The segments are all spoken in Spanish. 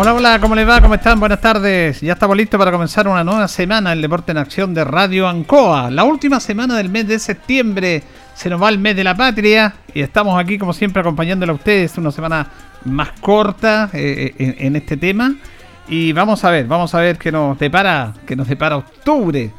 Hola, hola, ¿cómo les va? ¿Cómo están? Buenas tardes. Ya estamos listos para comenzar una nueva semana el Deporte en Acción de Radio Ancoa. La última semana del mes de septiembre se nos va el mes de la patria y estamos aquí como siempre acompañándole a ustedes una semana más corta eh, eh, en, este tema y vamos a ver, vamos a ver qué nos depara, qué nos depara octubre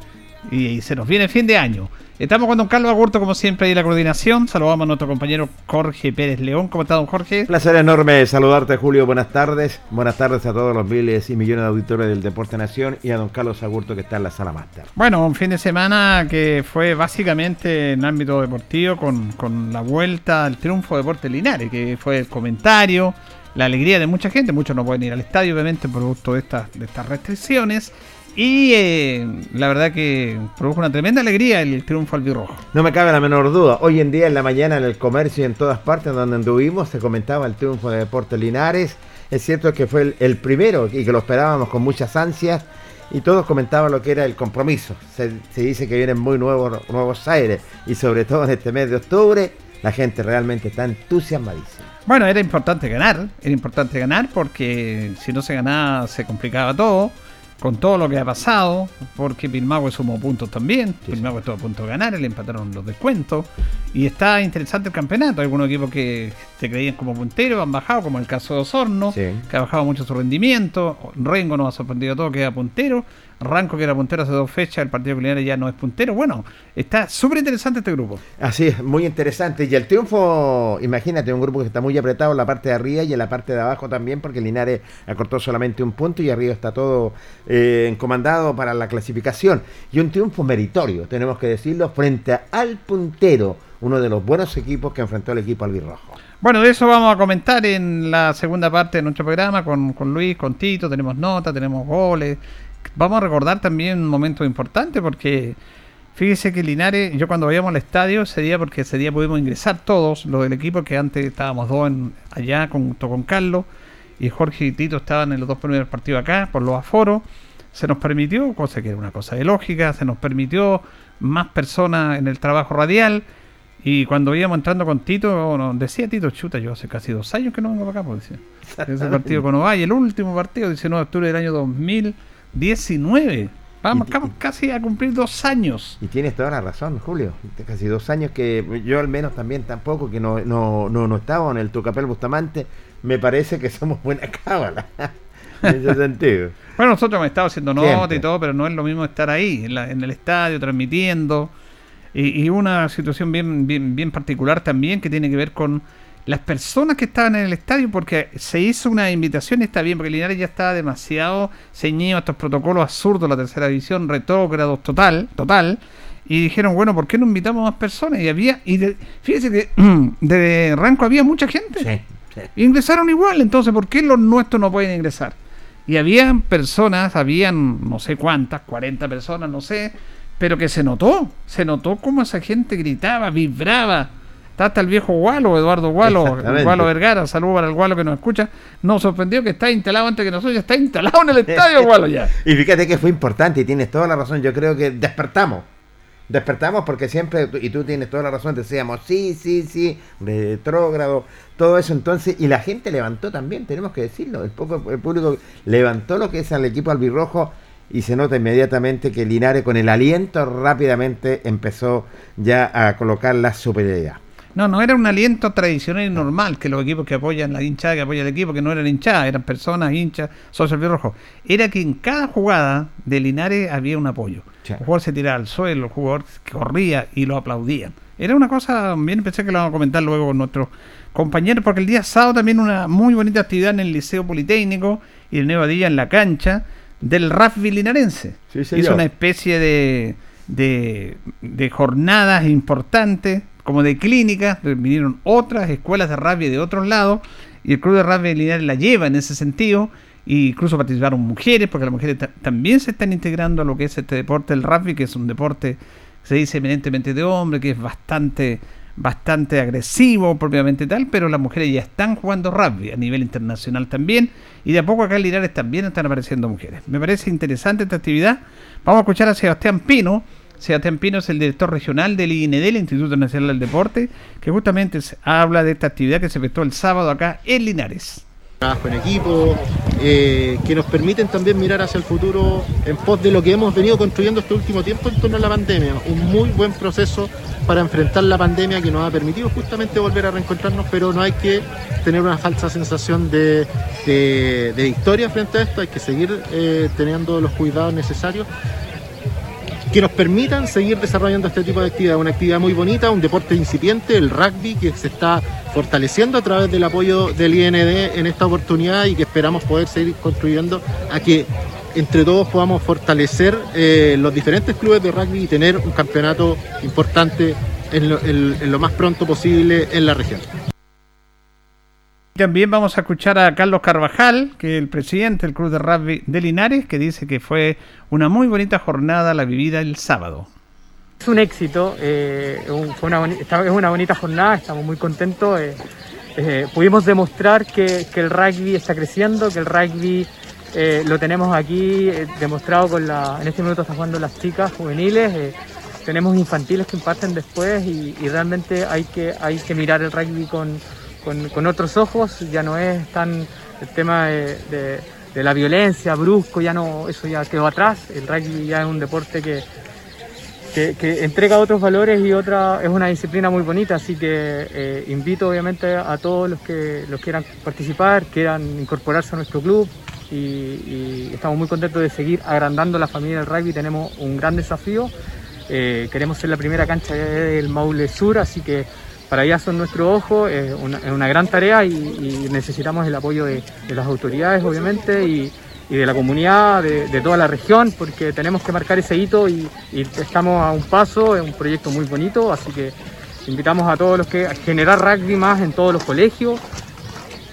y se nos viene el fin de año. Estamos con don Carlos Agurto, como siempre, ahí en la coordinación. Saludamos a nuestro compañero Jorge Pérez León. ¿Cómo está, don Jorge? Placer enorme saludarte, Julio. Buenas tardes. Buenas tardes a todos los miles y millones de auditores del Deporte Nación y a don Carlos Agurto, que está en la sala máster. Bueno, un fin de semana que fue básicamente en ámbito deportivo con, con la vuelta al triunfo de Deporte Linares, que fue el comentario, la alegría de mucha gente. Muchos no pueden ir al estadio, obviamente, producto de estas, de estas restricciones. Y eh, la verdad que produjo una tremenda alegría el triunfo albirrojo. No me cabe la menor duda. Hoy en día, en la mañana, en el comercio y en todas partes donde anduvimos, se comentaba el triunfo de Deportes Linares. Es cierto que fue el, primero y que lo esperábamos con muchas ansias. Y todos comentaban lo que era el compromiso. Se, dice que vienen muy nuevos, nuevos aires. Y sobre todo en este mes de octubre, la gente realmente está entusiasmadísima. Bueno, era importante ganar. Era importante ganar porque si no se ganaba se complicaba todo con todo lo que ha pasado, porque Pilmagüe sumó puntos también, sí, Pilmagüe estuvo a punto de ganar, le empataron los descuentos, y está interesante el campeonato, algunos equipos que se creían como punteros han bajado, como el caso de Osorno, que ha bajado mucho su rendimiento, Rengo nos ha sorprendido todo, que era puntero, Ranco, que era puntero hace dos fechas, el Partido Culinario ya no es puntero. Bueno, está súper interesante este grupo. Así es, muy interesante. Y el triunfo, imagínate, un grupo que está muy apretado en la parte de arriba y en la parte de abajo también, porque Linares acortó solamente un punto y arriba está todo eh, encomandado para la clasificación. Y un triunfo meritorio, tenemos que decirlo, frente al puntero, uno de los buenos equipos que enfrentó el equipo albirrojo. Bueno, de eso vamos a comentar en la segunda parte de nuestro programa con, con Luis, con Tito. Tenemos notas, tenemos goles vamos a recordar también un momento importante porque fíjese que Linares, yo cuando vayamos al estadio ese día, porque ese día pudimos ingresar todos, los del equipo, que antes estábamos dos en, allá junto con Carlos y Jorge y Tito estaban en los dos primeros partidos acá por los aforos. Se nos permitió, cosa que era una cosa de lógica, se nos permitió más personas en el trabajo radial Y cuando íbamos entrando con Tito, nos decía Tito, chuta, yo hace casi dos años que no vengo para acá, pues decía. Ese partido con Ovalle, el último partido, 19 de octubre del año 2019. Vamos Y- casi a cumplir dos años. Y tienes toda la razón, Julio. Casi dos años que yo al menos también tampoco, que no, no, no, no estaba en el Tucapel Bustamante, me parece que somos buena cábala. en ese sentido. Bueno, nosotros hemos estado haciendo Siempre. y todo, pero no es lo mismo estar ahí, en, la- en el estadio, transmitiendo. Y, y una situación bien, bien, bien particular también que tiene que ver con las personas que estaban en el estadio, porque se hizo una invitación, y está bien, porque Linares ya estaba demasiado ceñido a estos protocolos absurdos, la tercera división, retrógrados total, total. Y dijeron, bueno, ¿por qué no invitamos más personas? Y había, y de- fíjese que de Ranco había mucha gente. Sí, sí. Ingresaron igual, entonces ¿por qué los nuestros no pueden ingresar? Y habían personas, habían no sé cuántas, 40 personas, no sé, pero que se notó, se notó cómo esa gente gritaba, vibraba. Está hasta el viejo Gualo, Eduardo Gualo. Gualo Vergara, saludo para el Gualo que nos escucha. Nos sorprendió que está instalado antes que nosotros, ya está instalado en el estadio Gualo ya. Y fíjate que fue importante y tienes toda la razón. Yo creo que despertamos. Despertamos porque siempre, y tú tienes toda la razón, decíamos sí, sí, sí, retrógrado, todo eso. Entonces, y la gente levantó también, tenemos que decirlo. El, poco, el público levantó lo que es al equipo albirrojo y se nota inmediatamente que Linares, con el aliento, rápidamente empezó ya a colocar la superioridad. No, no era un aliento tradicional y normal que los equipos que apoyan la hinchada, que apoyan el equipo, que no eran hinchadas, eran personas, hinchas, socios rojo. Era que en cada jugada de Linares había un apoyo. Sí. El jugador se tiraba al suelo, el jugador corría y lo aplaudían. Era una cosa, bien pensé que lo vamos a comentar luego con nuestros compañeros, porque el día sábado también una muy bonita actividad en el Liceo Politécnico y el Nueva Día en la cancha del rugby linarense. Sí. Hizo una especie de, de, de jornadas importantes, como de clínicas, vinieron otras escuelas de rugby de otros lados, y el Club de Rugby de Linares la lleva en ese sentido, y incluso participaron mujeres, porque las mujeres ta- también se están integrando a lo que es este deporte del rugby, que es un deporte, se dice eminentemente de hombre, que es bastante bastante agresivo propiamente tal, pero las mujeres ya están jugando rugby a nivel internacional también, y de a poco acá en Linares también están apareciendo mujeres. Me parece interesante esta actividad. Vamos a escuchar a Sebastián Pino. Sebastián Pino el director regional del IND, el Instituto Nacional del Deporte, que justamente habla de esta actividad que se efectuó el sábado acá en Linares. trabajo en equipo, eh, que nos permiten también mirar hacia el futuro en pos de lo que hemos venido construyendo este último tiempo en torno a la pandemia. Un muy buen proceso para enfrentar la pandemia que nos ha permitido justamente volver a reencontrarnos, pero no hay que tener una falsa sensación de, de- de victoria frente a esto, hay que seguir eh, teniendo los cuidados necesarios que nos permitan seguir desarrollando este tipo de actividad. Una actividad muy bonita, un deporte incipiente, el rugby, que se está fortaleciendo a través del apoyo del IND en esta oportunidad y que esperamos poder seguir construyendo a que entre todos podamos fortalecer eh, los diferentes clubes de rugby y tener un campeonato importante en lo, en- en lo más pronto posible en la región. También vamos a escuchar a Carlos Carvajal, que es el presidente del Club de Rugby de Linares, que dice que fue una muy bonita jornada la vivida el sábado. Es un éxito, eh, fue una es una bonita jornada, estamos muy contentos. eh, eh, pudimos demostrar que, que el rugby está creciendo, que el rugby eh, lo tenemos aquí eh, demostrado con la. En este minuto están jugando las chicas juveniles, eh, tenemos infantiles que imparten después y, y realmente hay que, hay que mirar el rugby con, con- con otros ojos, ya no es tan el tema de, la violencia brusco, ya no, eso ya quedó atrás, el rugby ya es un deporte que que, entrega otros valores y otra es una disciplina muy bonita, así que eh, invito obviamente a todos los que los quieran participar, quieran incorporarse a nuestro club y, y estamos muy contentos de seguir agrandando la familia del rugby, tenemos un gran desafío, eh, queremos ser la primera cancha del Maule Sur, así que para allá son nuestros ojos, es una, es una gran tarea y, necesitamos el apoyo de, de las autoridades obviamente y, y de la comunidad, de, de toda la región, porque tenemos que marcar ese hito y, estamos a un paso, es un proyecto muy bonito, así que invitamos a todos los que a generar rugby más en todos los colegios.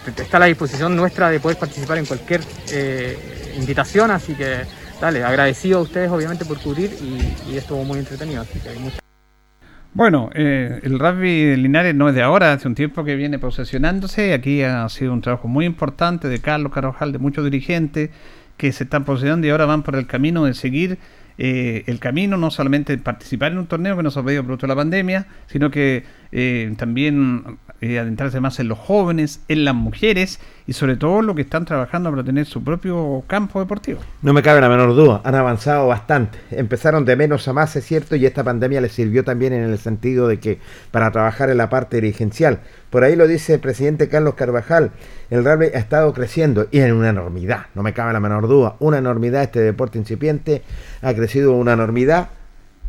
Está a la disposición nuestra de poder participar en cualquier eh, invitación, así que dale, agradecido a ustedes obviamente por cubrir y, y estuvo muy entretenido, Bueno, eh, el rugby Linares no es de ahora, hace un tiempo que viene posesionándose. Aquí ha sido un trabajo muy importante de Carlos Carvajal, de muchos dirigentes que se están posesionando y ahora van por el camino de seguir eh, el camino, no solamente participar en un torneo que nos ha pedido producto de la pandemia, sino que eh, también eh, adentrarse más en los jóvenes, en las mujeres y sobre todo lo que están trabajando para tener su propio campo deportivo. No me cabe la menor duda, han avanzado bastante. Empezaron de menos a más, es cierto, y esta pandemia les sirvió también en el sentido de que para trabajar en la parte dirigencial. Por ahí lo dice el presidente Carlos Carvajal, el rugby ha estado creciendo y en una enormidad, no me cabe la menor duda, una enormidad este deporte incipiente ha crecido una enormidad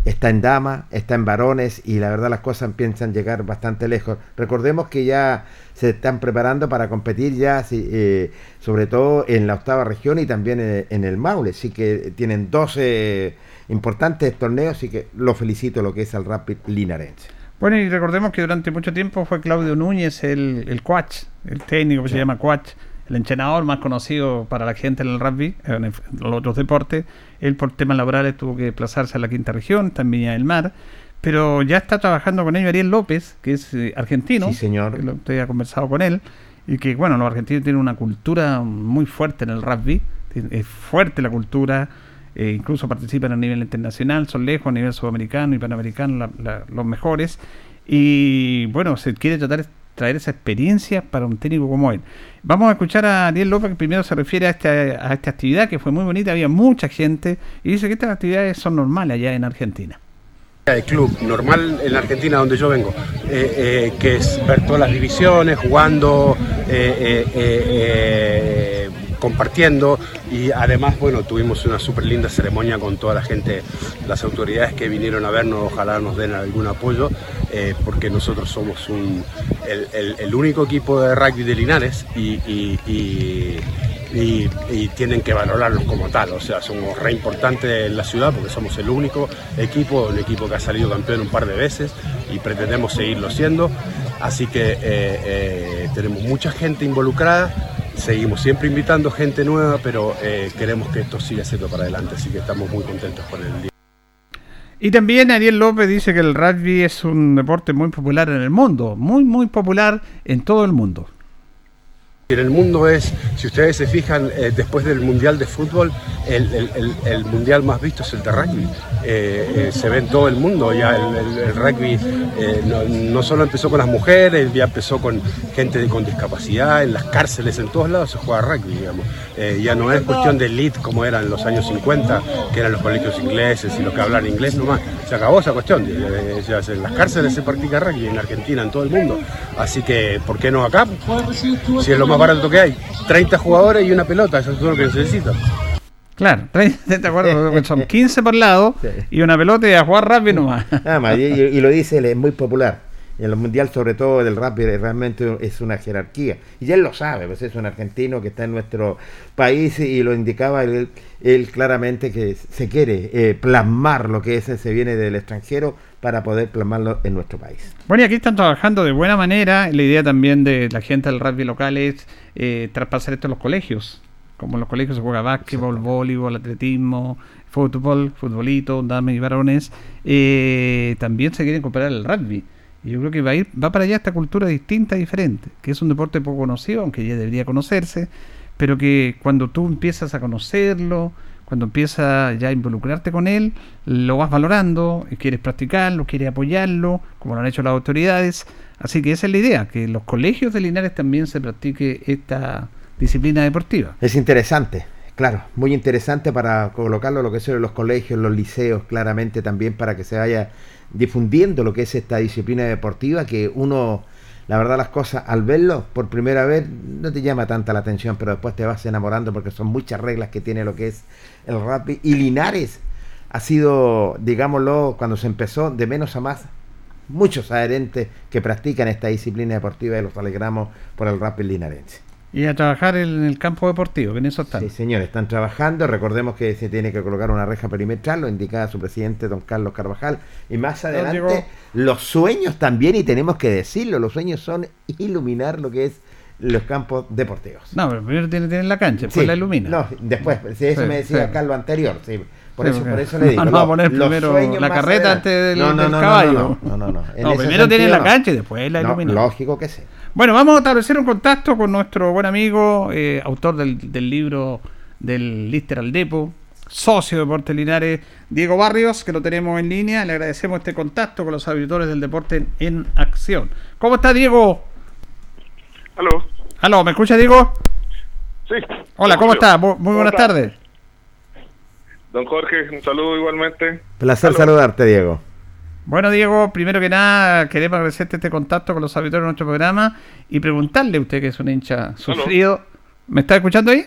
está en dama, está en varones y la verdad las cosas empiezan a llegar bastante lejos. Recordemos que ya se están preparando para competir ya, eh, sobre todo en la octava región y también en, el Maule, así que tienen 12 importantes torneos, así que lo felicito lo que es el Rapid Linarense. Bueno, y recordemos que durante mucho tiempo fue Claudio Núñez el, el coach, el técnico que se llama coach, el entrenador más conocido para la gente en el rugby, en, los otros deportes. Él por temas laborales tuvo que desplazarse a la quinta región, en Viña del Mar. Pero ya está trabajando con ellos Ariel López, que es eh, argentino. Sí, señor. Que usted ha conversado con él. Y que, bueno, los argentinos tienen una cultura muy fuerte en el rugby. Es fuerte la cultura. Eh, incluso participan a nivel internacional, son lejos a nivel sudamericano y panamericano los mejores. Y bueno, se quiere tratar traer esa experiencia para un técnico como él. Vamos a escuchar a Ariel López que primero se refiere a esta, actividad que fue muy bonita, había mucha gente y dice que estas actividades son normales allá en Argentina. El club normal en Argentina donde yo vengo, eh, eh, que es ver todas las divisiones, jugando, eh, compartiendo. Y además, bueno, tuvimos una súper linda ceremonia con toda la gente, las autoridades que vinieron a vernos, ojalá nos den algún apoyo, eh, porque nosotros somos un, el, único equipo de rugby de Linares y, y, tienen que valorarlos como tal, o sea, somos re importantes en la ciudad porque somos el único equipo, un equipo que ha salido campeón un par de veces y pretendemos seguirlo siendo, así que eh, eh, tenemos mucha gente involucrada seguimos siempre invitando gente nueva, pero eh, queremos que esto siga siendo para adelante, así que estamos muy contentos con el día. Y también Ariel López dice que el rugby es un deporte muy popular en el mundo, muy, muy popular en todo el mundo. En el mundo es, si ustedes se fijan, eh, después del Mundial de Fútbol, el, Mundial más visto es el de rugby. Eh, eh, se ve en todo el mundo, ya el, rugby no, solo empezó con las mujeres, ya empezó con gente con discapacidad, en las cárceles, en todos lados se juega rugby, digamos. ya no es cuestión de elite como era en los años 50, que eran los colegios ingleses y los que hablan inglés nomás. Se acabó esa cuestión. en las cárceles se practica rugby, en Argentina, en todo el mundo. Así que, ¿por qué no acá? Si es lo más barato que hay. 30 jugadores y una pelota, eso es todo lo que necesito. Claro, ¿te acuerdas? Son 15 por lado y una pelota y a jugar rápido nomás. Nada más, y, lo dice, es muy popular. En los mundiales, sobre todo del rápido, realmente es una jerarquía. Y él lo sabe, pues es un argentino que está en nuestro país y lo indicaba él, claramente que se quiere eh, plasmar lo que es, se viene del extranjero para poder plasmarlo en nuestro país. Bueno, y aquí están trabajando de buena manera. La idea también de la gente del rugby local es eh, traspasar esto a los colegios. Como en los colegios se juega básquetbol, voleibol, atletismo, fútbol, futbolito, damas y varones, eh, también se quiere incorporar el rugby. Y yo creo que va a ir, va para allá esta cultura distinta, diferente, que es un deporte poco conocido, aunque ya debería conocerse, pero que cuando tú empiezas a conocerlo, cuando empiezas ya a involucrarte con él, lo vas valorando, quieres practicarlo, quieres apoyarlo, como lo han hecho las autoridades. Así que esa es la idea, que en los colegios de Linares también se practique esta disciplina deportiva. Es interesante, claro, muy interesante para colocarlo lo que son los colegios, los liceos, claramente también para que se vaya difundiendo lo que es esta disciplina deportiva que uno la verdad las cosas al verlo por primera vez no te llama tanta la atención, pero después te vas enamorando porque son muchas reglas que tiene lo que es el rap. Y Linares ha sido, digámoslo, cuando se empezó de menos a más, muchos adherentes que practican esta disciplina deportiva y los alegramos por el rap linarense. Y a trabajar en el campo deportivo, que en eso están. Sí, señor, están trabajando. Recordemos que se tiene que colocar una reja perimetral, lo indicaba su presidente, don Carlos Carvajal. Y más adelante, los sueños también, y tenemos que decirlo, los sueños son iluminar lo que es los campos deportivos. No, pero primero tiene, tiene la cancha, después la ilumina. No, después, eso me decía Carlos anterior, sí. Por, eso, por eso le digo. No, no, poner primero la carreta antes del, caballo. No, no, no. no, primero tiene la cancha y después la ilumina. lógico que sí. Bueno, vamos a establecer un contacto con nuestro buen amigo, eh, autor del, libro del Lister al Depo, socio de Deportes Linares, Diego Barrios, que lo tenemos en línea. Le agradecemos este contacto con los auditores del deporte en, acción. ¿Cómo está Diego? Aló. Aló, ¿me escucha Diego? Sí. Hola, ¿cómo está? Muy, buenas tardes. Don Jorge, un saludo igualmente. Placer saludarte, Diego. Bueno, Diego, primero que nada, queremos agradecerte este contacto con los auditores de nuestro programa y preguntarle a usted, que es un hincha sufrido. ¿Me está escuchando ahí?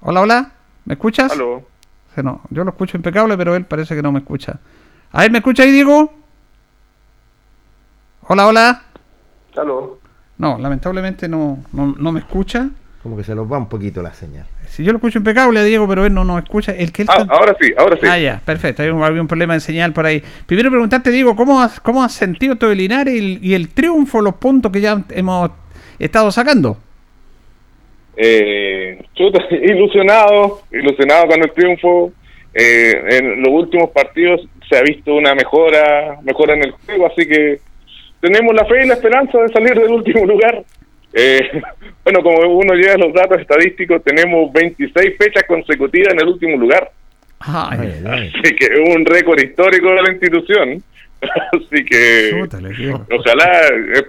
Hola, hola. ¿Me escuchas? Aló. No, yo lo escucho impecable, pero él parece que no me escucha. A ver, ¿me escucha ahí, Diego? Hola, hola. Aló. No, lamentablemente no, no, me escucha. Como que se nos va un poquito la señal. Si yo lo escucho impecable, Diego, pero él no nos escucha. El que ah, Ahora sí, ahora sí. Ah, ya, perfecto. Hay un, un problema de señal por ahí. Primero preguntarte, Diego, ¿cómo has, cómo has sentido todo el Linares y, el triunfo, los puntos que ya hemos estado sacando? Eh, ilusionado, ilusionado con el triunfo. Eh, en los últimos partidos se ha visto una mejora, mejora en el juego, así que tenemos la fe y la esperanza de salir del último lugar. Eh, bueno, como uno llega a los datos estadísticos, tenemos 26 fechas consecutivas en el último lugar. Así que es un récord histórico de la institución. Así que ojalá, eh,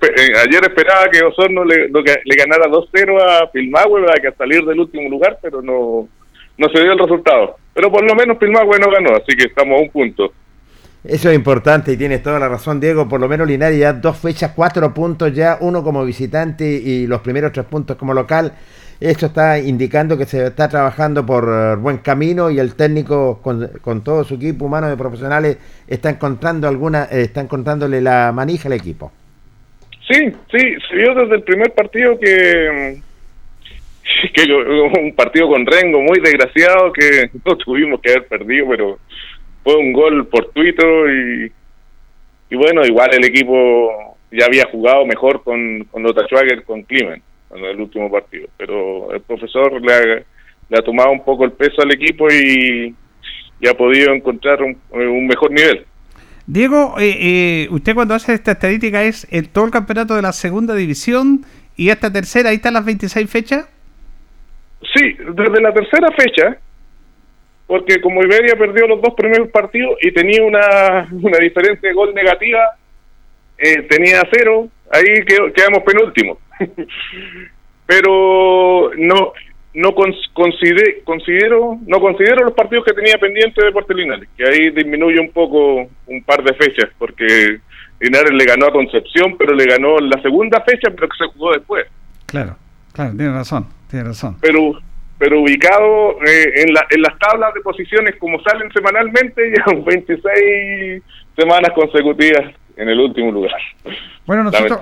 ayer esperaba que Osorno le, le ganara 2-0 a Pilmahue para que salir del último lugar, pero no, no se dio el resultado. Pero por lo menos Pilmahue no ganó, así que estamos a un punto. Eso es importante y tienes toda la razón, Diego. Por lo menos Linares ya dos fechas, cuatro puntos ya, uno como visitante y los primeros tres puntos como local. Esto está indicando que se está trabajando por eh, buen camino y el técnico con, todo su equipo humano de profesionales está encontrando alguna, eh, está encontrándole la manija al equipo. Sí, sí, se vio desde el primer partido que que un partido con Rengo muy desgraciado que no tuvimos que haber perdido, pero fue un gol fortuito y, y bueno, igual el equipo ya había jugado mejor con, con Lota Schwager, con Klimen en el último partido, pero el profesor le ha, le ha tomado un poco el peso al equipo y, y ha podido encontrar un, mejor nivel. Diego, eh, eh, usted cuando hace esta estadística es el, todo el campeonato de la segunda división y esta tercera, ahí están las 26 fechas. Sí, desde la tercera fecha porque como Iberia perdió los dos primeros partidos y tenía una, una diferencia de gol negativa, eh, tenía cero, ahí quedamos penúltimos. Pero no no considero, considero no considero los partidos que tenía pendiente de Portelinares, que ahí disminuye un poco un par de fechas, porque Linares le ganó a Concepción, pero le ganó la segunda fecha, pero que se jugó después. Claro, claro, tiene razón, tiene razón. Pero pero ubicado eh, en, la, en las tablas de posiciones como salen semanalmente, ya 26 semanas consecutivas en el último lugar. Bueno, nosotros,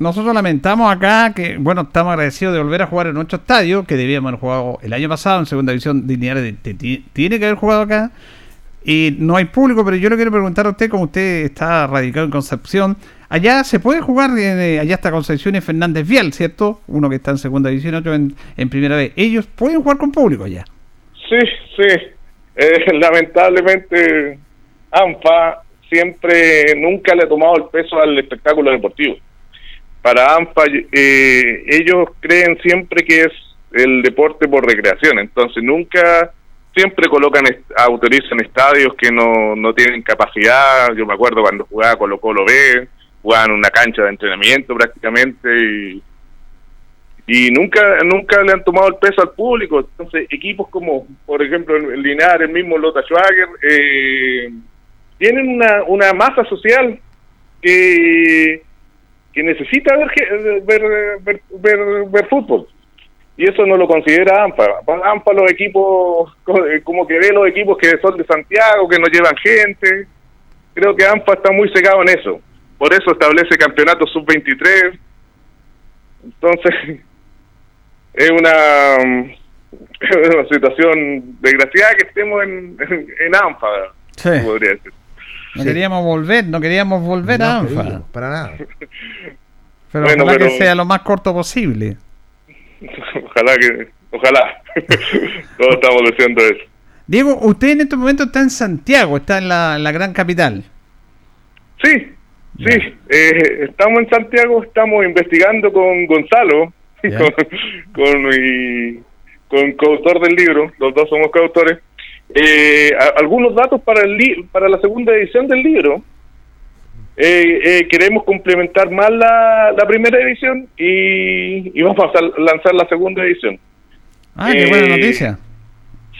nosotros lamentamos acá que, bueno, estamos agradecidos de volver a jugar en nuestro estadio, que debíamos haber jugado el año pasado en segunda división lineal, tiene que haber jugado acá. Y no hay público, pero yo le quiero preguntar a usted, como usted está radicado en Concepción, allá se puede jugar, eh, allá está Concepción y Fernández Vial, ¿cierto? Uno que está en segunda división, otro en, primera vez. ¿Ellos pueden jugar con público allá? Sí, sí. Eh, lamentablemente, ANFA siempre, nunca le ha tomado el peso al espectáculo deportivo. Para ANFA, eh, ellos creen siempre que es el deporte por recreación, entonces nunca siempre colocan, autorizan estadios que no, no tienen capacidad. Yo me acuerdo cuando jugaba Colo Colo B, jugaban una cancha de entrenamiento prácticamente y, y nunca nunca le han tomado el peso al público. Entonces, equipos como, por ejemplo, el Linares, el mismo Lota Schwager, eh, tienen una, una masa social que, que necesita ver, ver, ver, ver fútbol y eso no lo considera AMPA. AMPA los equipos, como que ve los equipos que son de Santiago, que no llevan gente. Creo que AMPA está muy cegado en eso. Por eso establece campeonato sub-23. Entonces, es una, una situación desgraciada que estemos en, en, AMPA, podría decir. No queríamos volver, no queríamos volver a AMPA. para nada. Pero bueno, que sea lo más corto posible. ojalá que, ojalá. Todos estamos deseando eso. Diego, usted en este momento está en Santiago, está en la, gran capital. Sí, sí, eh, estamos en Santiago, estamos investigando con Gonzalo, con, con coautor del libro, los dos somos coautores, eh, algunos datos para, el para la segunda edición del libro. Eh, eh, queremos complementar más la, la primera edición y, vamos a lanzar la segunda edición. Ah, qué buena noticia.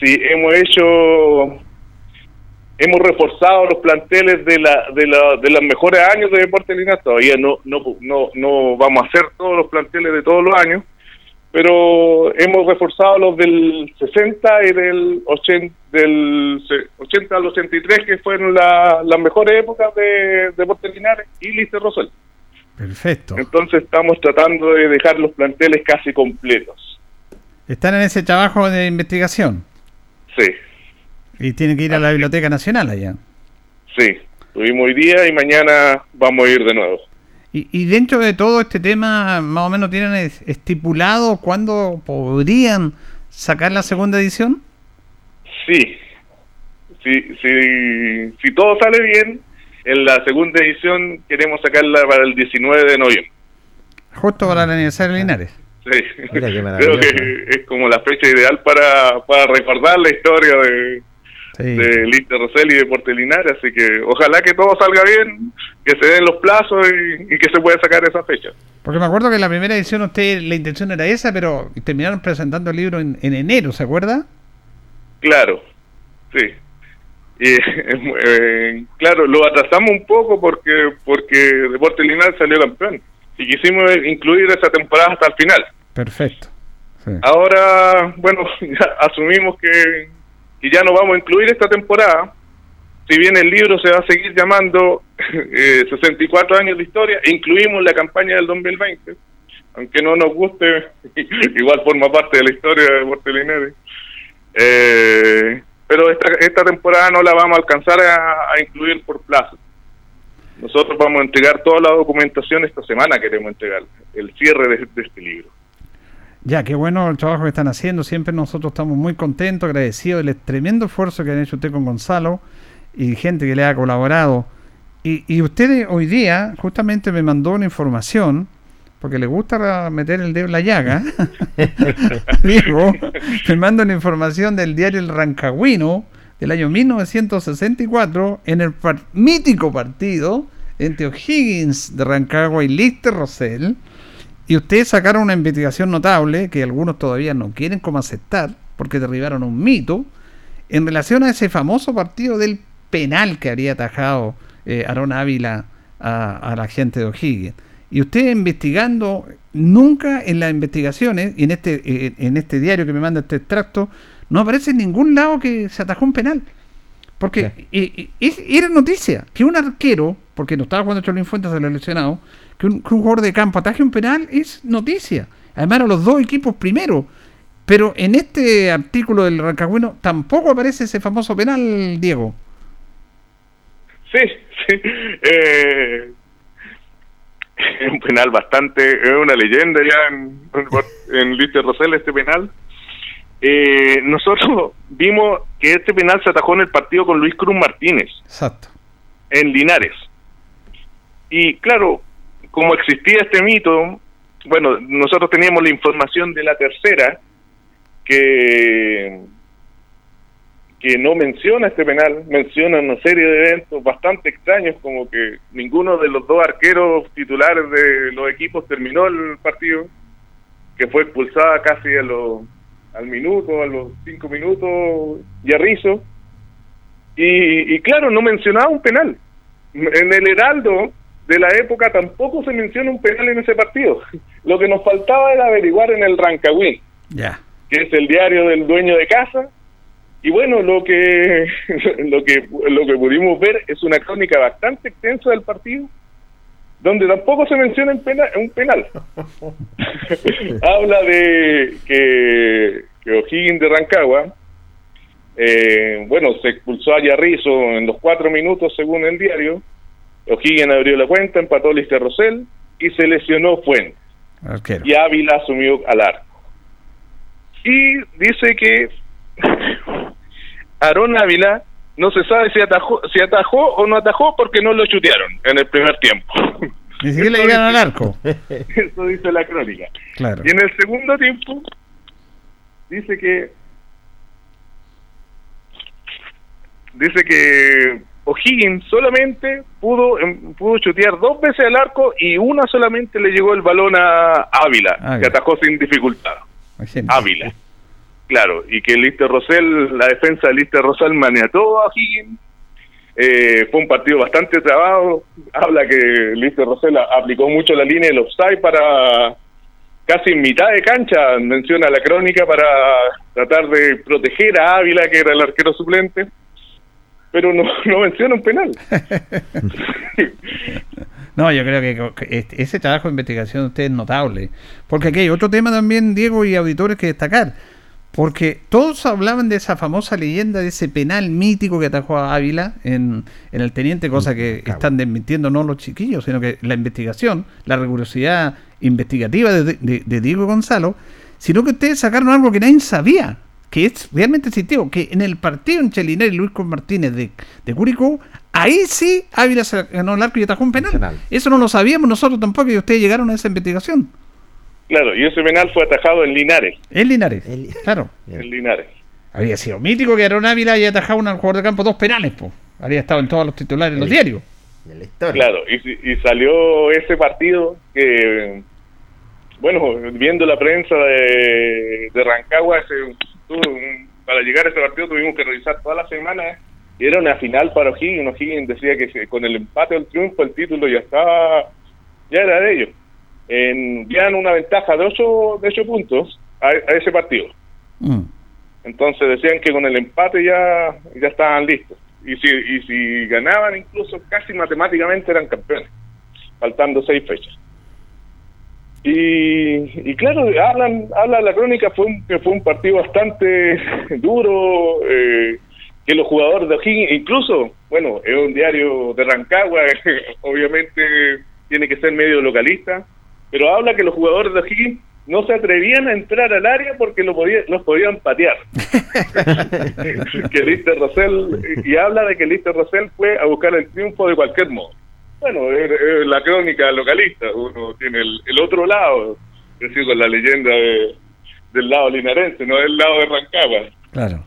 Sí, hemos hecho hemos reforzado los planteles de la, de, la, de los mejores años de Deporte Linares. Todavía no, no, no, no vamos a hacer todos los planteles de todos los años, pero hemos reforzado los del 60 y del 80, del 80 al 83, que fueron las mejores épocas de Deporte Linares y Lister Rosell. Perfecto. Entonces estamos tratando de dejar los planteles casi completos. ¿Están en ese trabajo de investigación? Sí. Y tiene que ir a la Biblioteca Nacional allá. Sí, tuvimos hoy día y mañana vamos a ir de nuevo. Y, y dentro de todo este tema, más o menos tienen estipulado cuándo podrían sacar la segunda edición? Sí, sí, sí, si todo sale bien, en la segunda edición queremos sacarla para el 19 de noviembre. Justo para el aniversario de Linares. Sí, creo que es como la fecha ideal para, para recordar la historia de, de Lister Rosell y de Portelinares, así que ojalá que todo salga bien, que se den los plazos y, que se pueda sacar esa fecha. Porque me acuerdo que en la primera edición usted la intención era esa, pero terminaron presentando el libro en, enero, ¿se acuerda? Claro, sí. Y, eh, claro, lo atrasamos un poco porque porque Deporte Linares salió campeón y quisimos incluir esa temporada hasta el final. Perfecto. Ahora, bueno, asumimos que, y ya no vamos a incluir esta temporada, si bien el libro se va a seguir llamando 64 eh, años de historia, incluimos la campaña del 2020, aunque no nos guste, igual forma parte de la historia de Deportes Eh, pero esta, esta temporada no la vamos a alcanzar a, incluir por plazo. Nosotros vamos a entregar toda la documentación esta semana, queremos entregar el cierre de este libro. Ya, qué bueno el trabajo que están haciendo. Siempre nosotros estamos muy contentos, agradecidos del tremendo esfuerzo que han hecho usted con Gonzalo y gente que le ha colaborado. Y, y usted hoy día justamente me mandó una información, porque le gusta meter el dedo en la llaga. Diego, me manda una información del diario El Rancagüino del año 1964 en el mítico partido entre O'Higgins de Rancagua y Lister Rosell y ustedes sacaron una investigación notable que algunos todavía no quieren como aceptar, porque derribaron un mito, en relación a ese famoso partido del penal que había atajado eh, Aaron Ávila a, la gente de O'Higgins. Y ustedes investigando, nunca en las investigaciones, y en este, eh, en este diario que me manda este extracto, no aparece en ningún lado que se atajó un penal. Porque era noticia que un arquero, porque no estaba jugando Cholín Fuentes de los lesionados, que un, jugador de campo ataje un penal es noticia. Además, eran los dos equipos primero. Pero en este artículo del Rancagüino tampoco aparece ese famoso penal, Diego. Sí, sí. Eh, es un penal bastante. Es una leyenda ya en, en Lister Rosell, este penal. Eh, nosotros vimos que este penal se atajó en el partido con Luis Cruz Martínez. Exacto. En Linares. Y claro, como existía este mito, bueno, nosotros teníamos la información de la tercera que que no menciona este penal, menciona una serie de eventos bastante extraños, como que ninguno de los dos arqueros titulares de los equipos terminó el partido, que fue expulsada casi a los, al minuto, a los cinco minutos, y a Rizo. Y, y claro, no mencionaba un penal. En el Heraldo de la época tampoco se menciona un penal en ese partido. Lo que nos faltaba era averiguar en el Rancagüín, que es el diario del dueño de casa. Y bueno, lo que lo que lo que pudimos ver es una crónica bastante extensa del partido, donde tampoco se menciona un penal. Un penal. Habla de que, que O'Higgins de Rancagua, eh, bueno, se expulsó a Yarrizo en los cuatro minutos según el diario, O'Higgins abrió la cuenta, empató Lister Rosell y se lesionó Fuentes. Y Ávila asumió al arco. Y dice que Aarón Ávila no se sabe si atajó, si atajó o no atajó porque no lo chutearon en el primer tiempo. Ni siquiera le llegaron al arco. Eso dice la crónica. Claro. Y en el segundo tiempo, dice que dice que O'Higgins solamente pudo em, pudo chutear dos veces al arco y una solamente le llegó el balón a Ávila, que atajó sin dificultad. Ávila. Claro, y que Lister Rosell, la defensa de Lister Rosell maniató a O'Higgins. Eh, fue un partido bastante trabado. Habla que Lister Rosell aplicó mucho la línea del offside para casi en mitad de cancha, menciona la crónica, para tratar de proteger a Ávila, que era el arquero suplente pero no, no menciona un penal. no, yo creo que este, ese trabajo de investigación de usted es notable. Porque aquí hay otro tema también, Diego, y auditores que destacar. Porque todos hablaban de esa famosa leyenda, de ese penal mítico que atajó a Ávila en, en el teniente, cosa que están desmintiendo no los chiquillos, sino que la investigación, la rigurosidad investigativa de, de Diego Gonzalo, sino que ustedes sacaron algo que nadie sabía que es realmente existió, que en el partido en Cheliner y Luis con Martínez de, de Curicó, ahí sí Ávila se ganó el arco y atajó un penal. Eso no lo sabíamos nosotros tampoco y ustedes llegaron a esa investigación. Claro, y ese penal fue atajado en Linares. En Linares, claro. En Linares. Había sido mítico que Aaron Ávila haya atajado un jugador de campo dos penales, pues. Había estado en todos los titulares de los diarios. Claro, y, y salió ese partido que, bueno, viendo la prensa de, de Rancagua, para llegar a ese partido tuvimos que revisar toda la semana y era una final para O'Higgins. O'Higgins decía que con el empate o el triunfo el título ya estaba, ya era de ellos. En, ya una ventaja de 8 de ocho puntos a, ese partido. Mm. Entonces decían que con el empate ya, ya estaban listos. Y si, y si ganaban incluso casi matemáticamente eran campeones, faltando seis fechas. Y, claro, hablan, habla la crónica fue que fue un partido bastante duro, eh, que los jugadores de O'Higgins, incluso, bueno, es un diario de Rancagua, obviamente tiene que ser medio localista, pero habla que los jugadores de O'Higgins no se atrevían a entrar al área porque lo los podían patear. que Lister Rosell, y habla de que Lister Rosell fue a buscar el triunfo de cualquier modo. Bueno, es, la crónica localista, uno tiene el, otro lado, es decir, con la leyenda del lado linarense, no del lado de Rancagua. Claro.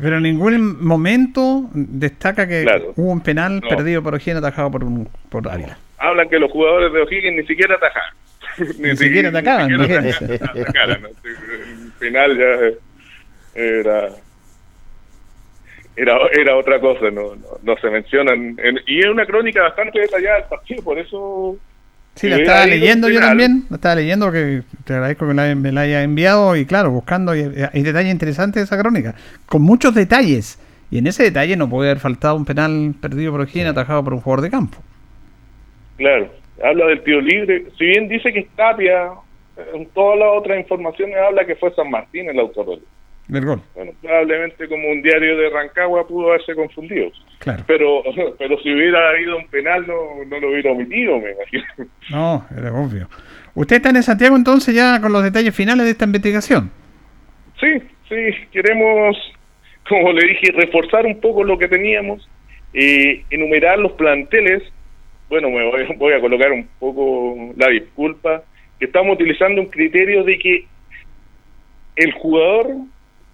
Pero en ningún momento destaca que hubo un penal perdido por O'Higgins atajado por, un, por Ávila. Hablan que los jugadores de O'Higgins ni siquiera atajaban. ni, siquiera atacaban. el penal ya era era, era otra cosa, no, no, se mencionan. y es una crónica bastante detallada del partido, por eso... Sí, la estaba leyendo yo también, la estaba leyendo, que te agradezco que me la haya enviado y claro, buscando, y, hay detalles interesantes de esa crónica, con muchos detalles. Y en ese detalle no puede haber faltado un penal perdido por O'Higgins atajado por un jugador de campo. Claro, habla del tío libre. Si bien dice que es Tapia, en todas las otras informaciones habla que fue San Martín el autor del gol. Bueno, probablemente como un diario de Rancagua pudo haberse confundido. Claro. Pero, pero si hubiera habido un penal no, no lo hubiera omitido, me imagino. No, era obvio. ¿Usted está en Santiago entonces ya con los detalles finales de esta investigación? Sí, sí, queremos, como le dije, reforzar un poco lo que teníamos, y enumerar los planteles. Bueno, me voy, voy a colocar un poco la disculpa, que estamos utilizando un criterio de que el jugador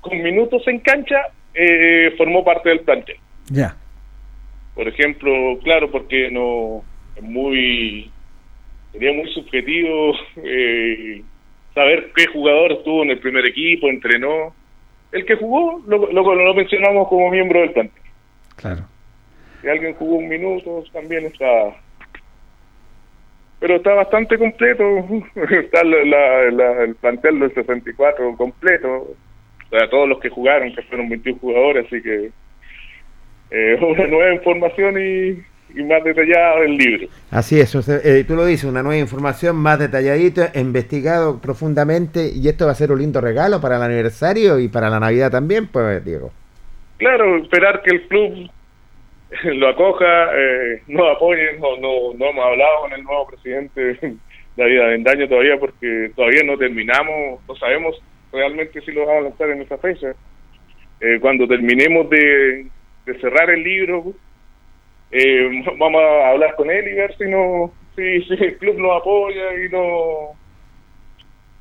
con minutos en cancha eh, formó parte del plantel. Ya. Por ejemplo, claro, porque no es muy sería muy subjetivo eh, saber qué jugador estuvo en el primer equipo, entrenó. El que jugó lo, lo, mencionamos como miembro del plantel. Claro. Si alguien jugó un minuto, también está. Pero está bastante completo. está el plantel del 64 completo a todos los que jugaron, que fueron 21 jugadores, así que eh, una nueva información y, más detallada del libro. Así es, eh, tú lo dices, una nueva información más detalladita, investigado profundamente, y esto va a ser un lindo regalo para el aniversario y para la Navidad también, pues Diego. Claro, esperar que el club lo acoja, eh, nos apoye, no, no, no hemos hablado con el nuevo presidente David Avendaño todavía porque todavía no terminamos, no sabemos realmente si lo vamos a lanzar en esa fecha. Eh, cuando terminemos de, cerrar el libro, eh, vamos a hablar con él y ver si no si, el club nos apoya y no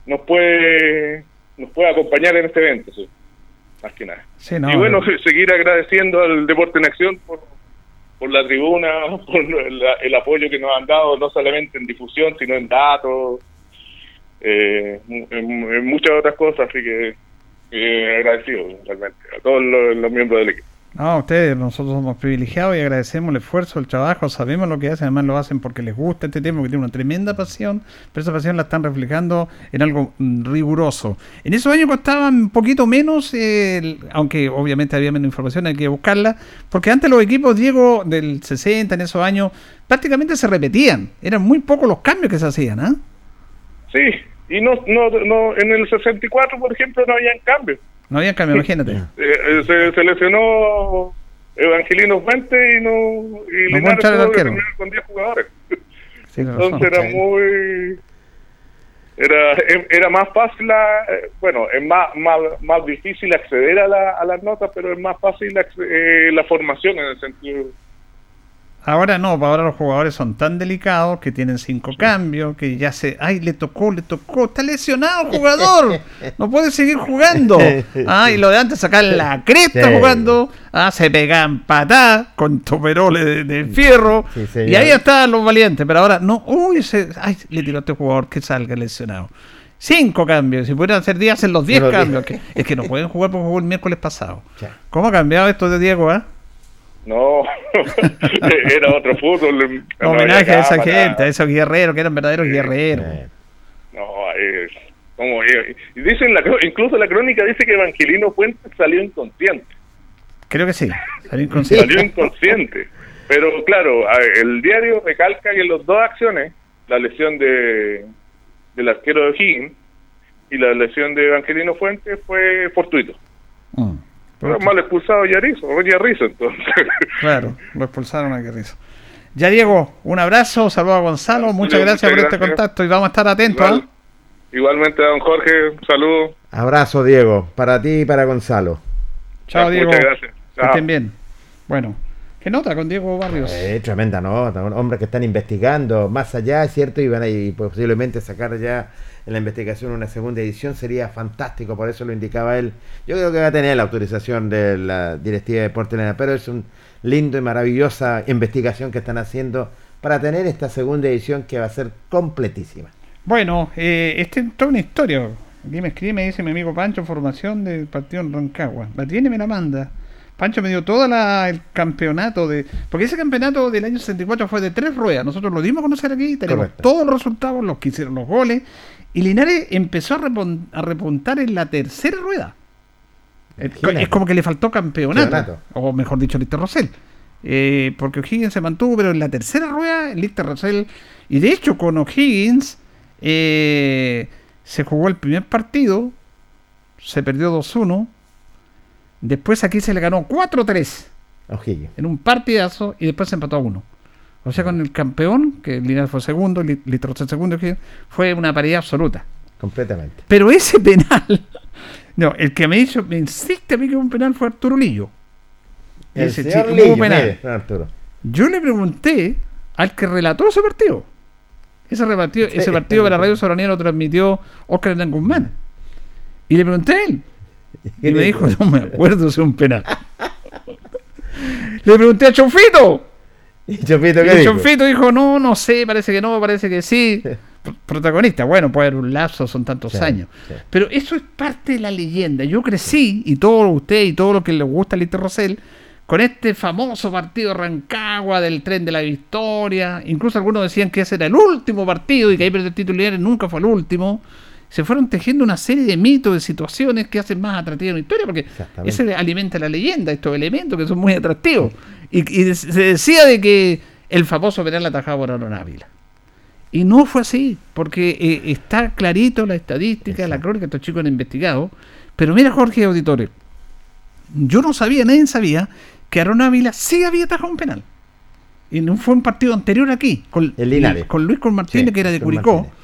nos puede nos pueda acompañar en este evento, sí, más que nada. Sí, no, y bueno, seguir agradeciendo al Deporte en Acción por, por la tribuna, por el apoyo que nos han dado, no solamente en difusión, sino en datos, eh, en, en muchas otras cosas, así que eh, agradecido realmente a todos los, los miembros del equipo. No, ustedes, nosotros somos privilegiados y agradecemos el esfuerzo, el trabajo, sabemos lo que hacen, además lo hacen porque les gusta este tema, que tiene una tremenda pasión, pero esa pasión la están reflejando en algo mm, riguroso. En esos años costaban un poquito menos, eh, el- aunque obviamente había menos información, hay que buscarla, porque antes los equipos, Diego, del 60, en esos años, prácticamente se repetían, eran muy pocos los cambios que se hacían, ¿ah? Sí, y no, no, no, en el 64, por ejemplo, no habían cambios. No había cambio, imagínate. Eh, eh, se, se lesionó Evangelino Fuente y no y No Linares tuvo con 10 jugadores. Razón. Entonces era muy era era más fácil la- eh, bueno es más, más más difícil acceder a, la, a las notas pero es más fácil eh, la formación en el sentido Ahora no, ahora los jugadores son tan delicados que tienen cinco cambios, que ya se, ay, le tocó, le tocó, está lesionado el jugador, no puede seguir jugando. Ah, y lo de antes sacar la cresta Sí. jugando, ah, se pegan patadas con toperoles de, de fierro, Sí, y ahí están los valientes, pero ahora no, uy, se, ay, le tiró a este jugador que salga lesionado. Cinco cambios, si pudieran hacer 10, hacen los 10 Los diez. cambios. que- es que no pueden jugar porque jugó el miércoles pasado. Ya. ¿Cómo ha cambiado esto de Diego, ah? No era otro fútbol no Homenaje a esa gente, a esos guerreros que eran verdaderos guerreros. No es como eh, y dicen la incluso la crónica dice que Evangelino Fuentes salió inconsciente Creo que sí. Salió inconsciente. salió inconsciente. Pero claro, el diario recalca que en las dos acciones, la lesión de del arquero de O'Higgins y la lesión de Evangelino Fuentes fue fortuito. Mm. Pero mal expulsado Yarrizo, o Yarrizo entonces. Claro, lo expulsaron a Guerrizo. Ya Diego, un abrazo, saludos a Gonzalo, muchas Muchas gracias por este contacto y vamos a estar atentos. Igual- ¿ah? igualmente, don Jorge, un saludo. Abrazo, Diego, para ti y para Gonzalo. Chao Ya, Diego, muchas gracias. que estén bien. Bueno, ¿qué nota con Diego Barrios? Eh, tremenda nota, hombres que están investigando más allá, cierto, y van a y posiblemente sacar ya en la investigación una segunda edición, sería fantástico, por eso lo indicaba él. Yo creo que va a tener la autorización de la directiva de Deportes Lena, pero es un lindo y maravillosa investigación que están haciendo para tener esta segunda edición que va a ser completísima. Bueno, eh, este es toda una historia. Aquí me escribe, me dice mi amigo Pancho, formación del partido en Rancagua. La tiene, me la manda. Pancho me dio todo el campeonato de... Porque ese campeonato del año 64 fue de tres ruedas. Nosotros lo dimos a conocer aquí, tenemos Correcto. todos los resultados, los que hicieron los goles. Y Linares empezó a, repon- a repuntar en la tercera rueda. Es, Imagínate. es como que le faltó campeonato. Campeonato. O mejor dicho, Lister Rosell. Eh, porque O'Higgins se mantuvo, pero en la tercera rueda, Lister Rosell. Y de hecho, con O'Higgins eh, se jugó el primer partido, se perdió 2-1. Después aquí se le ganó 4-3 Ojillo. en un partidazo y después se empató a 1. O sea, con el campeón, que Linares fue segundo, Li- Lister Rosell segundo, fue una paridad absoluta. Completamente. Pero ese penal, no, el que me hizo, me insiste a mí que un penal fue Arturo Lillo. El Ese sí, hubo Lillo, penal. mire, Arturo. Yo le pregunté al que relató ese partido. Ese, repartido, ese partido para Radio Soberanía lo transmitió Oscar Hernán Guzmán. Y le pregunté a él. Y me dijo, no me acuerdo es un penal. le pregunté a Chofito. ¿Y qué dijo? Chofito dijo, no, no sé, parece que no, parece que sí. Protagonista, bueno, puede haber un lapso, son tantos Sí, años. sí. Pero eso es parte de la leyenda. Yo crecí, y todo usted y todo lo que le gusta a Lito Rosell, con este famoso partido de Rancagua del tren de la victoria. Incluso algunos decían que ese era el último partido y que ahí perdió el título Linares nunca fue el último. Se fueron tejiendo una serie de mitos, de situaciones que hacen más atractiva una historia, porque ese alimenta la leyenda, estos elementos que son muy atractivos. Y, y se decía de que el famoso penal atajado por Aaron Ávila. Y no fue así, porque eh, está clarito la estadística, la crónica, estos chicos han investigado. Pero mira, Jorge Auditores, yo no sabía, nadie sabía que Aaron Ávila sí había atajado un penal. Y no fue un partido anterior aquí, con, El Linares. con Luis Con Martínez, Sí, que era de Curicó. Martínez.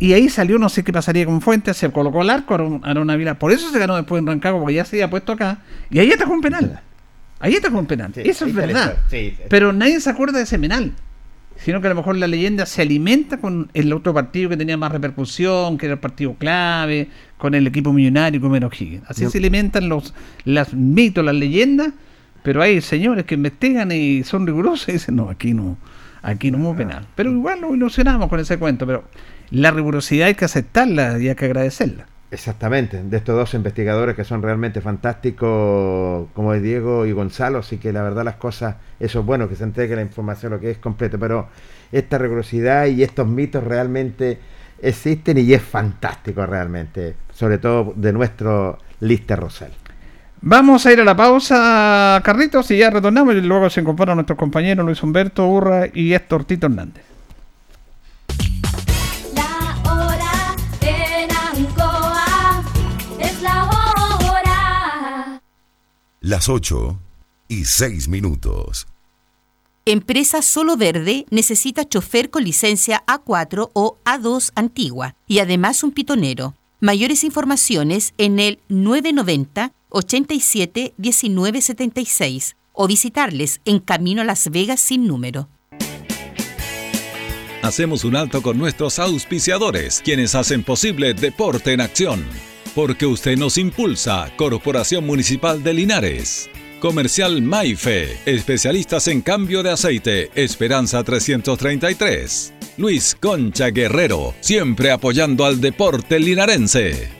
Y ahí salió, no sé qué pasaría con Fuentes, se colocó el arco Aaron Ávila. Por eso se ganó después en Rancagua, porque ya se había puesto acá. Y ahí atajó un penal. Ahí atajó un penal. Sí, eso es verdad. historia. Sí, sí. Pero nadie se acuerda de ese penal. sino que a lo mejor la leyenda se alimenta con el otro partido que tenía más repercusión, que era el partido clave, con el equipo millonario, con Menos Higgins. Así se alimentan los las mitos, las leyendas, pero hay señores que investigan y son rigurosos y dicen, no, aquí no, aquí no hubo penal. Pero igual nos ilusionamos con ese cuento, pero la rigurosidad hay que aceptarla y hay que agradecerla. Exactamente, de estos dos investigadores que son realmente fantásticos, como es Diego y Gonzalo, así que la verdad las cosas, eso es bueno, que se entregue la información lo que es completo, pero esta rigurosidad y estos mitos realmente existen y es fantástico realmente, sobre todo de nuestro Lister Rosell. Vamos a ir a la pausa, Carlitos, y ya retornamos y luego se incorporan nuestros compañeros Luis Humberto Urra y Héctor Tito Hernández. Las 8 y 6 minutos. Empresa Solo Verde necesita chofer con licencia A4 o A2 antigua y además un pitonero. Mayores informaciones en el 990 87 19 76 o visitarles en Camino a Las Vegas sin número. Hacemos un alto con nuestros auspiciadores, quienes hacen posible Deporte en Acción porque usted nos impulsa. Corporación Municipal de Linares. Comercial Maife, especialistas en cambio de aceite, Esperanza 333. Luis Concha Guerrero, siempre apoyando al deporte linarense.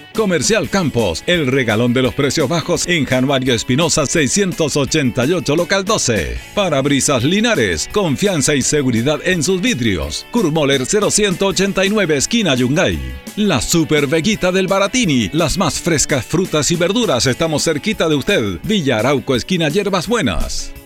Comercial Campos. El regalón de los precios bajos en Januario Espinosa 688, local 12. Parabrisas Linares. Confianza y seguridad en sus vidrios. Kurmoller 0189, esquina Yungay. La Super Veguita del Baratini. Las más frescas frutas y verduras. Estamos cerquita de usted. Villa Arauco, esquina Hierbas Buenas.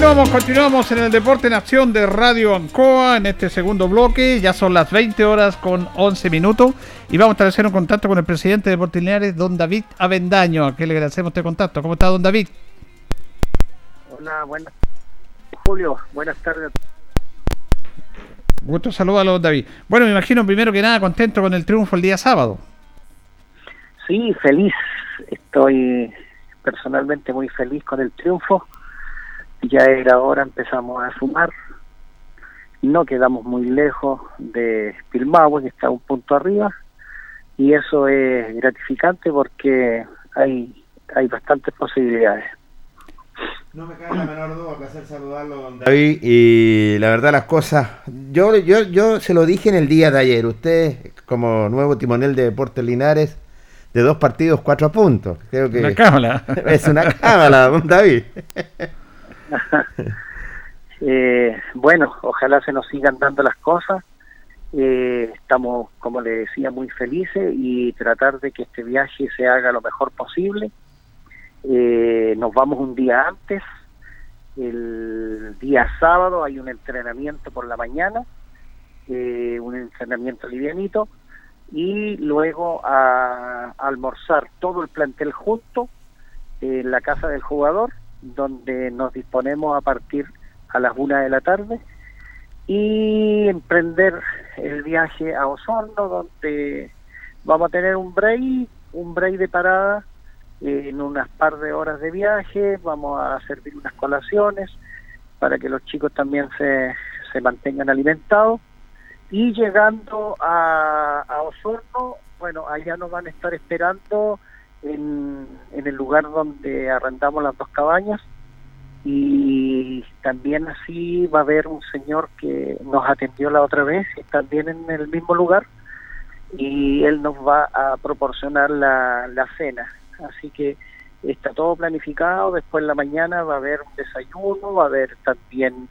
Continuamos, continuamos en el Deporte en Acción de Radio Ancoa en este segundo bloque. Ya son las 20 horas con 11 minutos y vamos a establecer un contacto con el presidente de Deportes Lineares, don David Avendaño, a quien le agradecemos este contacto. ¿Cómo está, don David? Hola, buenas. Julio, buenas tardes. Gusto saludarlo, don David. Bueno, me imagino primero que nada contento con el triunfo el día sábado. Sí, feliz. Estoy personalmente muy feliz con el triunfo ya era hora, empezamos a sumar. No quedamos muy lejos de Pilmahue, que está un punto arriba, y eso es gratificante porque hay, hay bastantes posibilidades. No me cae la menor duda, placer saludarlo, David. Y la verdad, las cosas. Yo, yo, yo se lo dije en el día de ayer. Usted, como nuevo timonel de Deportes Linares, de dos partidos, cuatro puntos. Creo que. Una cámara. Es una cámara, David. eh, bueno, ojalá se nos sigan dando las cosas. Eh, estamos, como le decía, muy felices y tratar de que este viaje se haga lo mejor posible. Eh, nos vamos un día antes. El día sábado hay un entrenamiento por la mañana, eh, un entrenamiento livianito, y luego a almorzar todo el plantel junto en la casa del jugador donde nos disponemos a partir a las una de la tarde y emprender el viaje a Osorno, donde vamos a tener un break, un break de parada en unas par de horas de viaje, vamos a servir unas colaciones para que los chicos también se, se mantengan alimentados. Y llegando a, a Osorno, bueno, allá nos van a estar esperando en, el lugar donde arrendamos las dos cabañas. Y también así va a haber un señor que nos atendió la otra vez también en el mismo lugar y él nos va a proporcionar la, la cena. Así que está todo planificado después en la mañana va a haber un desayuno va a haber también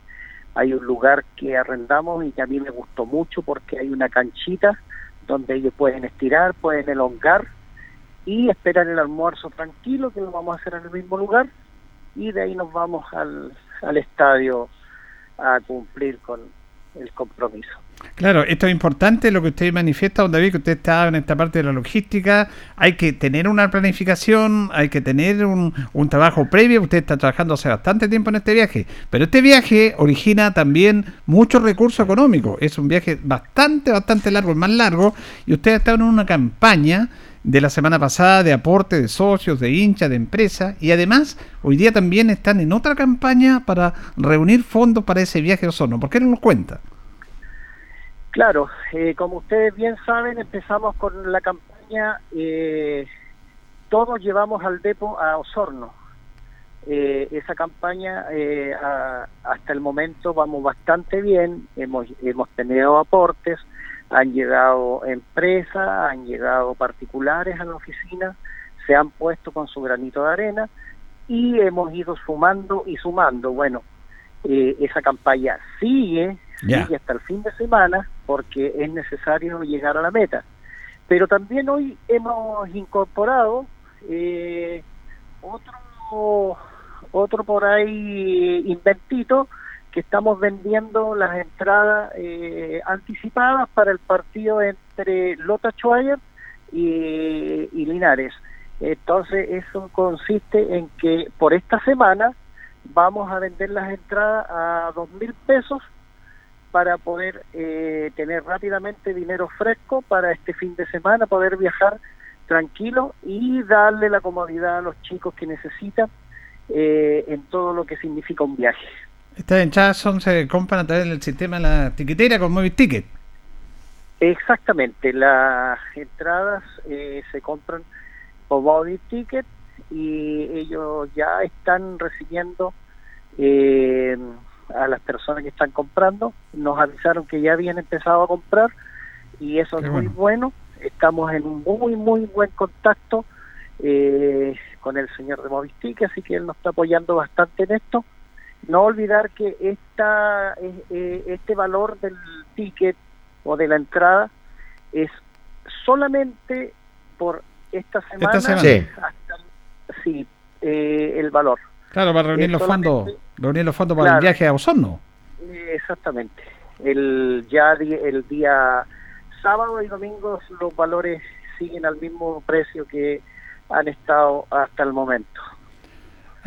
hay un lugar que arrendamos y que a mí me gustó mucho porque hay una canchita donde ellos pueden estirar pueden elongar y esperar el almuerzo tranquilo, que lo vamos a hacer en el mismo lugar, y de ahí nos vamos al, al estadio a cumplir con el compromiso. Claro, esto es importante lo que usted manifiesta, don David, que usted está en esta parte de la logística. Hay que tener una planificación, hay que tener un, un, trabajo previo. Usted está trabajando hace bastante tiempo en este viaje, pero este viaje origina también muchos recursos económicos. Es un viaje bastante, bastante largo, el más largo, y usted está en una campaña de la semana pasada de aporte de socios, de hinchas, de empresas y además hoy día también están en otra campaña para reunir fondos para ese viaje a Osorno. ¿Por qué no nos cuenta? Claro, eh, como ustedes bien saben, empezamos con la campaña eh, Todos llevamos al depo a Osorno. Eh, esa campaña hasta el momento vamos bastante bien, hemos, hemos tenido aportes, han llegado empresas, han llegado particulares a la oficina, se han puesto con su granito de arena y hemos ido sumando y sumando. Bueno, eh, esa campaña sigue, sigue hasta el fin de semana porque es necesario llegar a la meta. Pero también hoy hemos incorporado eh, otro, otro por ahí inventito que estamos vendiendo las entradas eh, anticipadas para el partido entre Lota Schwager y, Linares. Entonces eso consiste en que por esta semana vamos a vender las entradas a dos mil pesos para poder eh, tener rápidamente dinero fresco para este fin de semana, poder viajar tranquilo y darle la comodidad a los chicos que necesitan eh, en todo lo que significa un viaje. Estas entradas son, se compran a través del sistema de la tiquetera con Movie Ticket. Exactamente, las entradas eh, se compran por Movie Ticket y ellos ya están recibiendo eh, a las personas que están comprando. Nos avisaron que ya habían empezado a comprar y eso es muy bueno. Estamos en un muy, muy buen contacto eh, con el señor de Movistic, así que él nos está apoyando bastante en esto. No olvidar que esta, eh, eh, este valor del ticket o de la entrada es solamente por esta semana, Sí. hasta- sí, eh, el valor. Claro, para reunir Es los fondos, reunir los fondos para el viaje a Osorno. Exactamente. El ya di- el día sábado y domingo los valores siguen al mismo precio que han estado hasta el momento.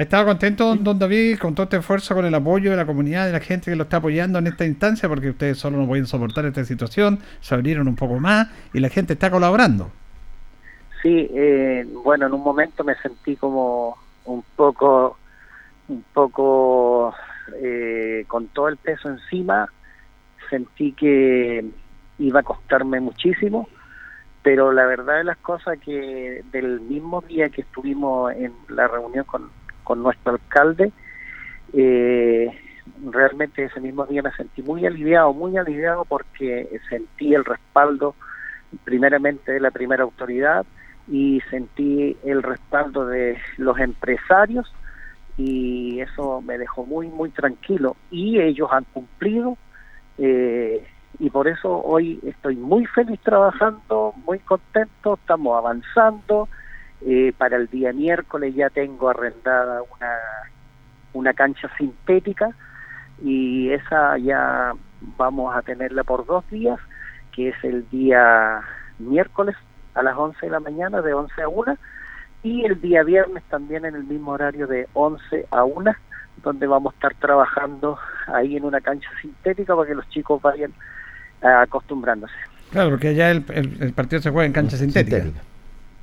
¿Ha estado contento, don David, con todo este esfuerzo, con el apoyo de la comunidad, de la gente que lo está apoyando en esta instancia? Porque ustedes solo no pueden soportar esta situación, se abrieron un poco más y la gente está colaborando. Sí, eh, bueno, en un momento me sentí como un poco, un poco eh, con todo el peso encima. Sentí que iba a costarme muchísimo, pero la verdad de las cosas que del mismo día que estuvimos en la reunión con, con nuestro alcalde, eh, realmente ese mismo día me sentí muy aliviado, muy aliviado porque sentí el respaldo primeramente de la primera autoridad y sentí el respaldo de los empresarios y eso me dejó muy muy tranquilo y ellos han cumplido eh, y por eso hoy estoy muy feliz trabajando, muy contento, estamos avanzando. Eh, para el día miércoles ya tengo arrendada una, una cancha sintética y esa ya vamos a tenerla por dos días, que es el día miércoles a las 11 de la mañana, de 11 a 1, y el día viernes también en el mismo horario de 11 a 1, donde vamos a estar trabajando ahí en una cancha sintética para que los chicos vayan ah, acostumbrándose. Claro, porque allá el, el- el partido se juega en cancha sintética. Sintética.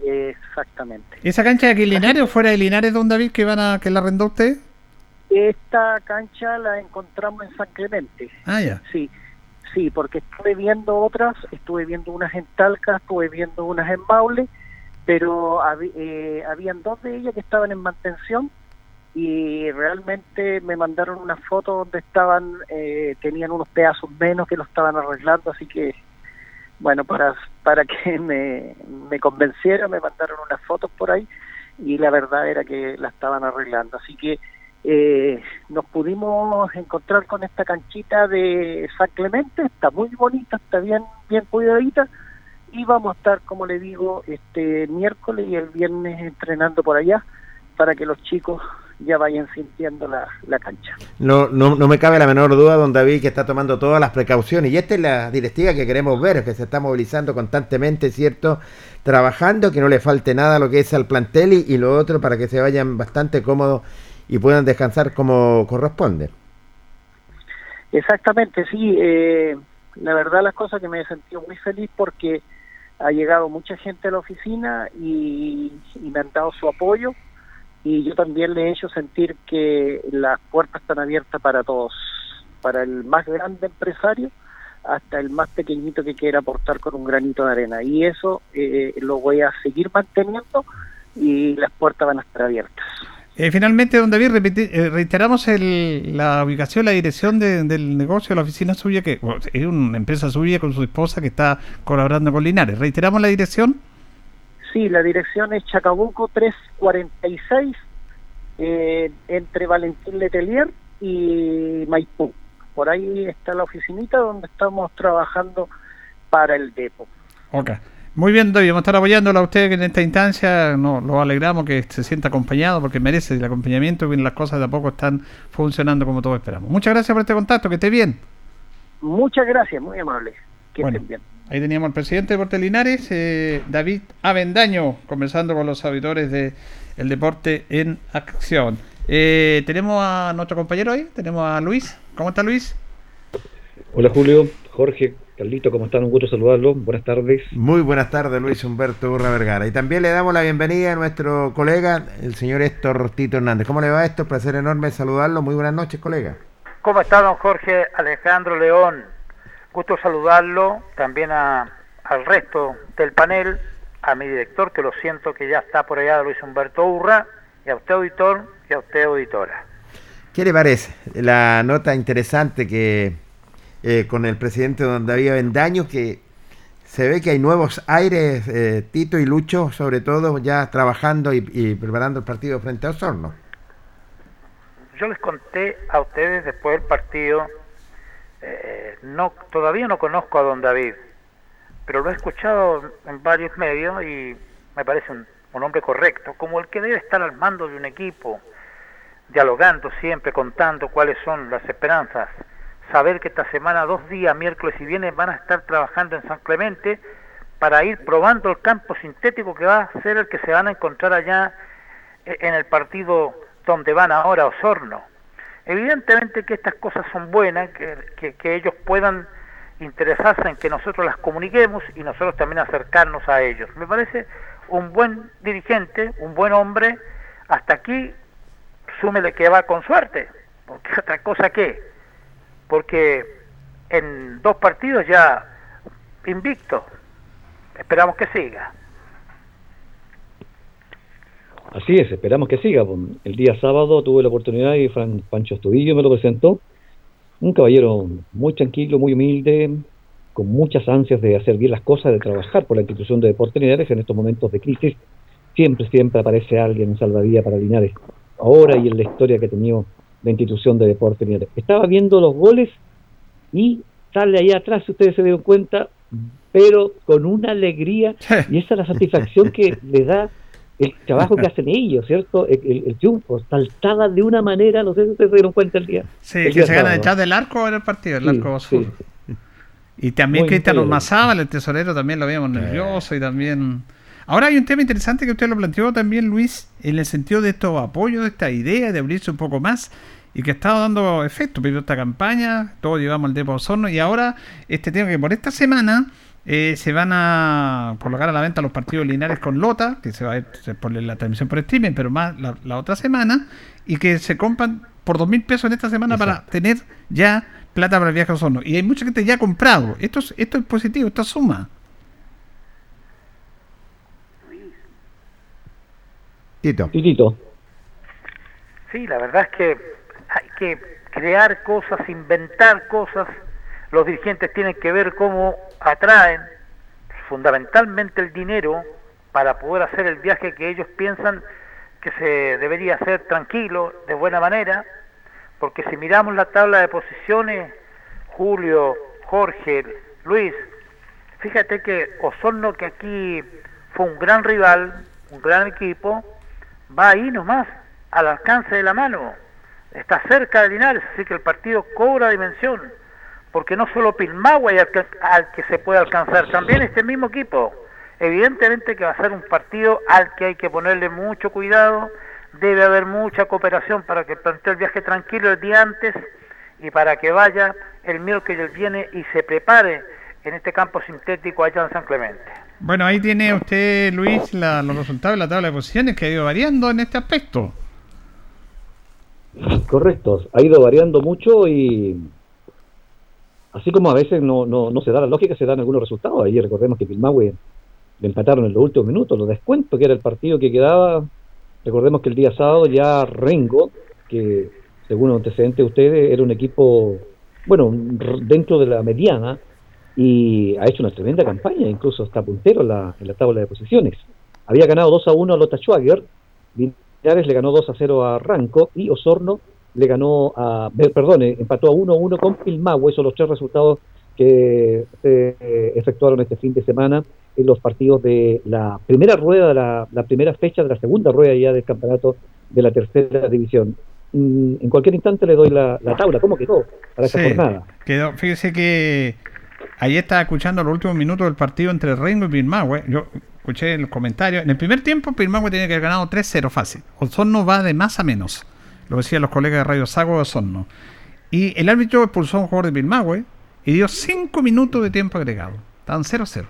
Exactamente. ¿Esa cancha de aquí en Linares o fuera de Linares, don David, que van a que la arrendó usted? Esta cancha la encontramos en San Clemente. Ah, ya. Sí, sí, porque estuve viendo otras, estuve viendo unas en Talca, estuve viendo unas en Maule, pero habi- eh, habían dos de ellas que estaban en mantención y realmente me mandaron una foto donde estaban, eh, tenían unos pedazos menos que lo estaban arreglando, así que, bueno, para, para que me, me convenciera, me mandaron unas fotos por ahí y la verdad era que la estaban arreglando, así que eh, nos pudimos encontrar con esta canchita de San Clemente, está muy bonita, está bien, bien cuidadita. Y vamos a estar, como le digo, este miércoles y el viernes entrenando por allá para que los chicos ya vayan sintiendo la, la cancha. No, no, no me cabe la menor duda, don David, que está tomando todas las precauciones. Y esta es la directiva que queremos ver, que se está movilizando constantemente, ¿cierto? Trabajando, que no le falte nada a lo que es al plantel y, y lo otro para que se vayan bastante cómodos y puedan descansar como corresponde. Exactamente, sí. Eh, la verdad las cosas que me he sentido muy feliz porque ha llegado mucha gente a la oficina y, y me han dado su apoyo y yo también le he hecho sentir que las puertas están abiertas para todos, para el más grande empresario hasta el más pequeñito que quiera aportar con un granito de arena y eso eh, lo voy a seguir manteniendo y las puertas van a estar abiertas. Eh, finalmente, don David, eh, reiteramos el- la ubicación, la dirección de- del negocio, la oficina suya, que es una empresa suya con su esposa que está colaborando con Linares. Reiteramos la dirección. Sí, la dirección es Chacabuco 346, eh, entre Valentín Letelier y Maipú. Por ahí está la oficinita donde estamos trabajando para el depo. Ok. Muy bien, David, vamos a estar apoyándolo a usted en esta instancia. No, lo alegramos que se sienta acompañado porque merece el acompañamiento y las cosas de a poco están funcionando como todos esperamos. Muchas gracias por este contacto, que esté bien. Muchas gracias, muy amable. Que Bueno. estén bien. Ahí teníamos al presidente de Deportes Linares, eh, David Avendaño, conversando con los auditores de El Deporte en Acción. Eh, tenemos a nuestro compañero ahí, tenemos a Luis. ¿Cómo está Luis? Hola Julio, Jorge, Carlito, ¿cómo están? Un gusto saludarlos. Buenas tardes. Muy buenas tardes, Luis Humberto Urra Vergara. Y también le damos la bienvenida a nuestro colega, el señor Héctor Tito Hernández. ¿Cómo le va esto? Placer enorme saludarlo. Muy buenas noches, colega. ¿Cómo está don Jorge Alejandro León? Gusto saludarlo, también a, al resto del panel, a mi director, que lo siento que ya está por allá, Luis Humberto Urra, y a usted auditor y a usted auditora. ¿Qué le parece? La nota interesante que eh, con el presidente don David Bendaño, que se ve que hay nuevos aires, eh, Tito y Lucho, sobre todo ya trabajando y, y preparando el partido frente a Osorno. Yo les conté a ustedes después del partido, eh, no, todavía no conozco a don David, pero lo he escuchado en varios medios y me parece un, un hombre correcto, como el que debe estar al mando de un equipo, dialogando siempre, contando cuáles son las esperanzas, saber que esta semana, dos días, miércoles y viernes, van a estar trabajando en San Clemente para ir probando el campo sintético que va a ser el que se van a encontrar allá eh, en el partido donde van ahora Osorno. Evidentemente que estas cosas son buenas, que, que, ellos puedan interesarse en que nosotros las comuniquemos y nosotros también acercarnos a ellos. Me parece un buen dirigente, un buen hombre, hasta aquí súmele que va con suerte, porque otra cosa que, porque en dos partidos ya invicto, esperamos que siga. Así es, esperamos que siga. El día sábado tuve la oportunidad y Fran Pancho Estudillo me lo presentó. Un caballero muy tranquilo, muy humilde, con muchas ansias de hacer bien las cosas, de trabajar por la institución de Deportes Linares en estos momentos de crisis. Siempre, siempre aparece alguien en salvadía para Linares. Ahora y en la historia que ha tenido la institución de Deportes Linares. Estaba viendo los goles y sale ahí atrás, si ustedes se dieron cuenta, pero con una alegría y esa es la satisfacción que le da el trabajo que hacen ellos, ¿cierto? El, el, el triunfo, saltaba de una manera, no sé si ustedes se dieron cuenta el día. Sí, el que día se gana detrás del arco en el partido, el Sí, arco sur. sí. Y también Muy Cristian. Ormazábal, el tesorero, también lo veíamos nervioso y también... Ahora hay un tema interesante que usted lo planteó también, Luis, en el sentido de estos apoyos, de esta idea de abrirse un poco más y que ha estado dando efecto. Primero esta campaña, todos llevamos al Depo Osorno y ahora este tema que por esta semana eh, se van a colocar a la venta los partidos lineares con Lota, que se va a ver pone la transmisión por streaming, pero más la, la otra semana, y que se compran por dos mil pesos en esta semana para tener ya plata para el viaje a Osorno. Y hay mucha gente ya ha comprado. Esto es, esto es positivo, esto suma. Tito. Titito. Sí, la verdad es que hay que crear cosas, inventar cosas. Los dirigentes tienen que ver cómo atraen fundamentalmente el dinero para poder hacer el viaje que ellos piensan que se debería hacer tranquilo, de buena manera, porque si miramos la tabla de posiciones, Julio, Jorge, Luis, fíjate que Osorno, que aquí fue un gran rival, un gran equipo, va ahí nomás, al alcance de la mano, está cerca de Linares, así que el partido cobra dimensión, porque no solo Pilmahue al que, al que se puede alcanzar, también este mismo equipo. Evidentemente que va a ser un partido al que hay que ponerle mucho cuidado, debe haber mucha cooperación para que el plantel viaje tranquilo el día antes y para que vaya el miércoles viene y se prepare en este campo sintético allá en San Clemente. Bueno, ahí tiene usted, Luis, la- los resultados de la tabla de posiciones que ha ido variando en este aspecto. Correcto, ha ido variando mucho y así como a veces no, no, no se da la lógica, se dan algunos resultados. Ayer recordemos que Pilmahue le empataron en los últimos minutos, los descuentos que era el partido que quedaba. Recordemos que el día sábado ya Rengo, que según antecedentes de ustedes era un equipo, bueno, dentro de la mediana y ha hecho una tremenda campaña, incluso está puntero en la, en la tabla de posiciones. Había ganado 2 a 1 a Lota Schwager, Linares le ganó 2 a 0 a Ranco y Osorno le ganó a, eh, perdón, eh, empató a 1 a 1 con Pilmahue, son los tres resultados que se eh, efectuaron este fin de semana en los partidos de la primera rueda, la, la primera fecha de la segunda rueda ya del campeonato de la tercera división. Mm, En cualquier instante le doy la, la tabla, ¿cómo quedó para esta Sí, jornada? Quedó, fíjese que ayer estaba escuchando los últimos minutos del partido entre Rengo y Pilmahue. Yo escuché los comentarios. En el primer tiempo, Pilmahue tenía que haber ganado 3-0 fácil. Osorno va de más a menos. Lo decían los colegas de Radio Sago de Osorno. Y el árbitro expulsó a un jugador de Pilmahue y dio 5 minutos de tiempo agregado. Estaban 0-0.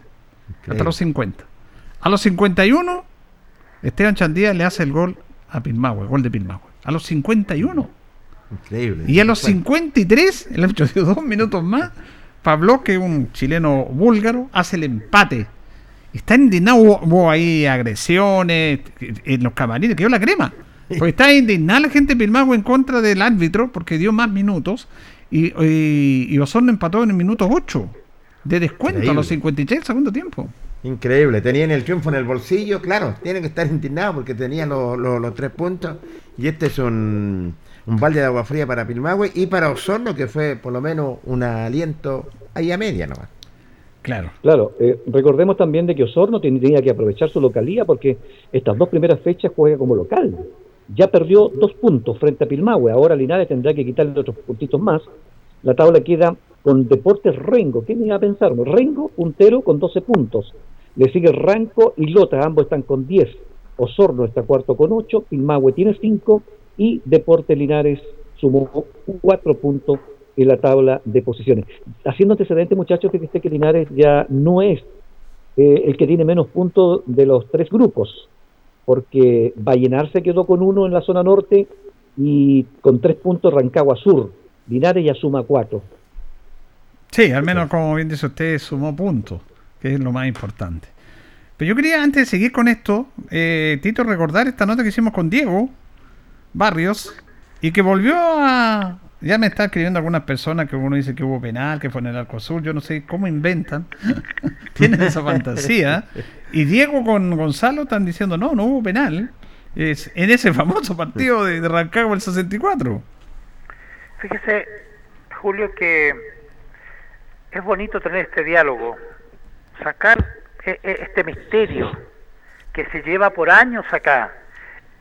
Hasta los 50. A los 51, Esteban Chandía le hace el gol a Pilmahue, gol de Pilmahue. A los 51. Increíble. Y a los 53, el árbitro dio dos minutos más, Pablo, que es un chileno búlgaro, hace el empate. Está indignado, hubo, hubo ahí agresiones en los camarines, quedó la crema. Pues está indignada la gente de Pilmagua en contra del árbitro porque dio más minutos y, y, y Osorno empató en el minuto 8 de descuento a los 56 segundo tiempo. Increíble, tenían el triunfo en el bolsillo, claro, tienen que estar indignados porque tenían los, los, los tres puntos y este es un, un balde de agua fría para Pilmahue y para Osorno que fue por lo menos un aliento ahí a media nomás. Claro. Claro, eh, recordemos también de que Osorno tenía que aprovechar su localía porque estas dos primeras fechas juega como local. Ya perdió dos puntos frente a Pilmahue, ahora Linares tendrá que quitarle otros puntitos más. La tabla queda con Deportes Rengo. ¿Quién iba a pensar? Rengo, puntero, con 12 puntos. Le sigue Ranco y Lota, ambos están con 10. Osorno está cuarto con 8, Pilmahue tiene 5 y Deportes Linares sumó 4 puntos en la tabla de posiciones. Haciendo antecedente, muchachos, que este que Linares ya no es eh, el que tiene menos puntos de los tres grupos, porque Vallenar se quedó con uno en la zona norte y con tres puntos Rancagua Sur. Linares ya suma cuatro. Sí, al menos como bien dice usted, sumó puntos, que es lo más importante. Pero yo quería, antes de seguir con esto, eh, Tito, recordar esta nota que hicimos con Diego Barrios y que volvió a... Ya me está escribiendo algunas personas que uno dice que hubo penal, que fue en el Arco Azul, yo no sé cómo inventan, tienen esa fantasía. Y Diego con Gonzalo están diciendo, no, no hubo penal. Es en ese famoso partido de, de Rancagua el 64. Fíjese, Julio, que es bonito tener este diálogo, sacar e- e- este misterio que se lleva por años acá.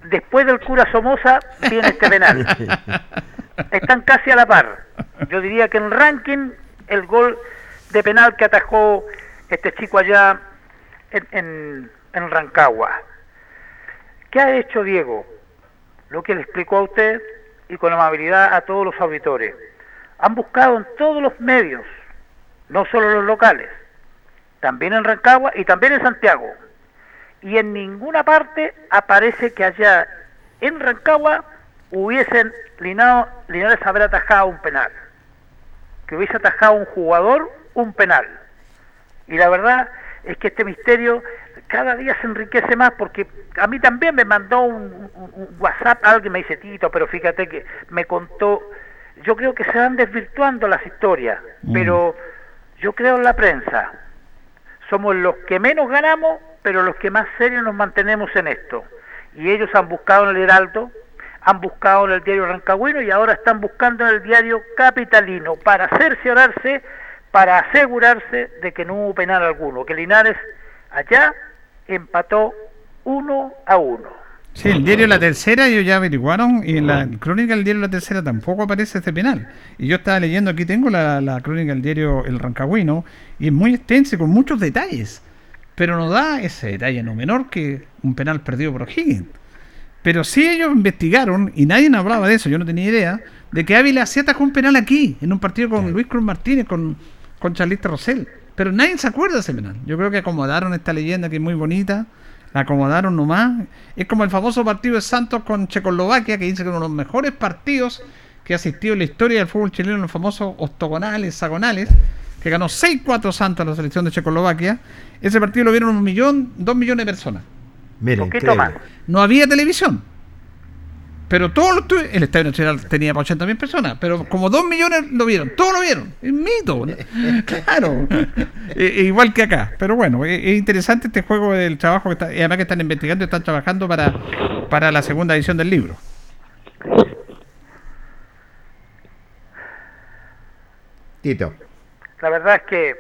Después del cura Somoza viene este penal. Están casi a la par. Yo diría que en ranking el gol de penal que atajó este chico allá en, en, en Rancagua. ¿Qué ha hecho Diego? Lo que le explicó a usted y con amabilidad a todos los auditores. Han buscado en todos los medios no solo los locales, también en Rancagua y también en Santiago. Y en ninguna parte aparece que allá en Rancagua hubiesen Linao, Linares haber atajado un penal, que hubiese atajado un jugador un penal. Y la verdad es que este misterio cada día se enriquece más porque a mí también me mandó un, un- un WhatsApp alguien me dice Tito, pero fíjate que me contó, yo creo que se van desvirtuando las historias, pero yo creo en la prensa. Somos los que menos ganamos, pero los que más serios nos mantenemos en esto. Y ellos han buscado en el Heraldo, han buscado en el diario Rancagüino y ahora están buscando en el diario Capitalino para cerciorarse, para asegurarse de que no hubo penal alguno, que Linares allá empató uno a uno. Sí, el diario La Tercera ellos ya averiguaron y en la crónica del diario La Tercera tampoco aparece este penal. Y yo estaba leyendo, aquí tengo la, crónica del diario El Rancagüino y es muy extensa con muchos detalles. Pero no da ese detalle no menor que un penal perdido por Higgins. Pero sí ellos investigaron y nadie hablaba de eso, yo no tenía idea, de que Ávila hacía atajó un penal aquí, en un partido con Luis Cruz Martínez, con, con Charlista Rosell. Pero nadie se acuerda de ese penal. Yo creo que acomodaron esta leyenda que es muy bonita, la acomodaron nomás. Es como el famoso partido de Santos con Checoslovaquia, que dice que uno de los mejores partidos que ha asistido en la historia del fútbol chileno, los famosos octogonales, hexagonales, que ganó 6-4 Santos a la selección de Checoslovaquia. Ese partido lo vieron un millón, dos millones de personas. Mira, Poquito más. No había televisión. Pero todos los el Estadio Nacional tenía para 80 mil personas, pero como 2 millones lo vieron, todos lo vieron. Es mito. Claro. E- e igual que acá. Pero bueno, e- es, interesante este juego del trabajo que está, y además que están investigando y están trabajando para, para la segunda edición del libro. La verdad es que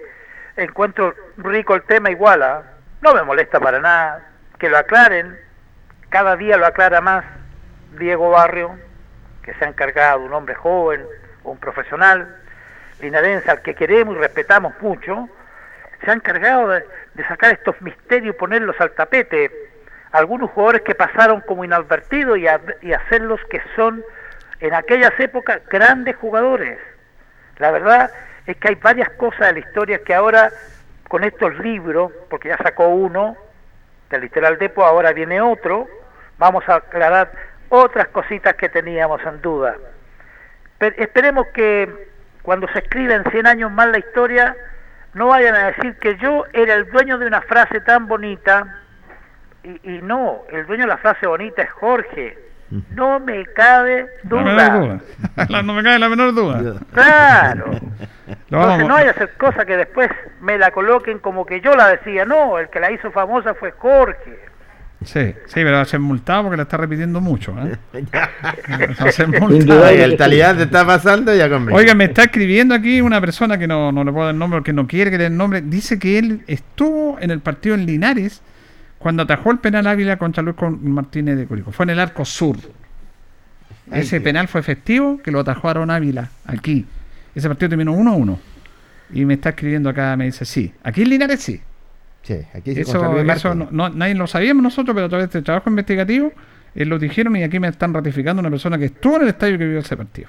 encuentro rico el tema igual, ¿ah? no me molesta para nada que lo aclaren, cada día lo aclara más Diego Barrio, que se ha encargado un hombre joven, un profesional, linarense al que queremos y respetamos mucho, se ha encargado de, sacar estos misterios y ponerlos al tapete, algunos jugadores que pasaron como inadvertidos y hacerlos que son en aquellas épocas grandes jugadores. La verdad es que hay varias cosas de la historia que ahora, con estos libros, porque ya sacó uno, del Literal Depo, ahora viene otro, vamos a aclarar otras cositas que teníamos en duda. Pero esperemos que cuando se escriba en 100 años más la historia, no vayan a decir que yo era el dueño de una frase tan bonita, y, y no, el dueño de la frase bonita es Jorge, No me cabe duda. duda. no me cabe la menor duda. Claro. Entonces no hay que hacer cosas que después me la coloquen como que yo la decía. No, el que la hizo famosa fue Jorge. Sí, sí, pero va a ser multado porque la está repitiendo mucho. ¿eh? Va a ser Sin multado. el talidad te está pasando ya conmigo. Oiga, me está escribiendo aquí una persona que no, no le puedo dar el nombre porque no quiere que le dé el nombre. Dice que él estuvo en el partido en Linares cuando atajó el penal Ávila contra Luis Con- Martínez de Curicó. Fue en el arco sur. Ese penal fue efectivo que lo atajó Aaron Ávila aquí. Ese partido terminó 1-1. Y me está escribiendo acá, me dice, sí. Aquí en Linares sí. Sí, aquí se Eso, eso no, no- nadie lo sabíamos nosotros, pero a través de este trabajo investigativo eh, lo dijeron y aquí me están ratificando una persona que estuvo en el estadio que vio ese partido.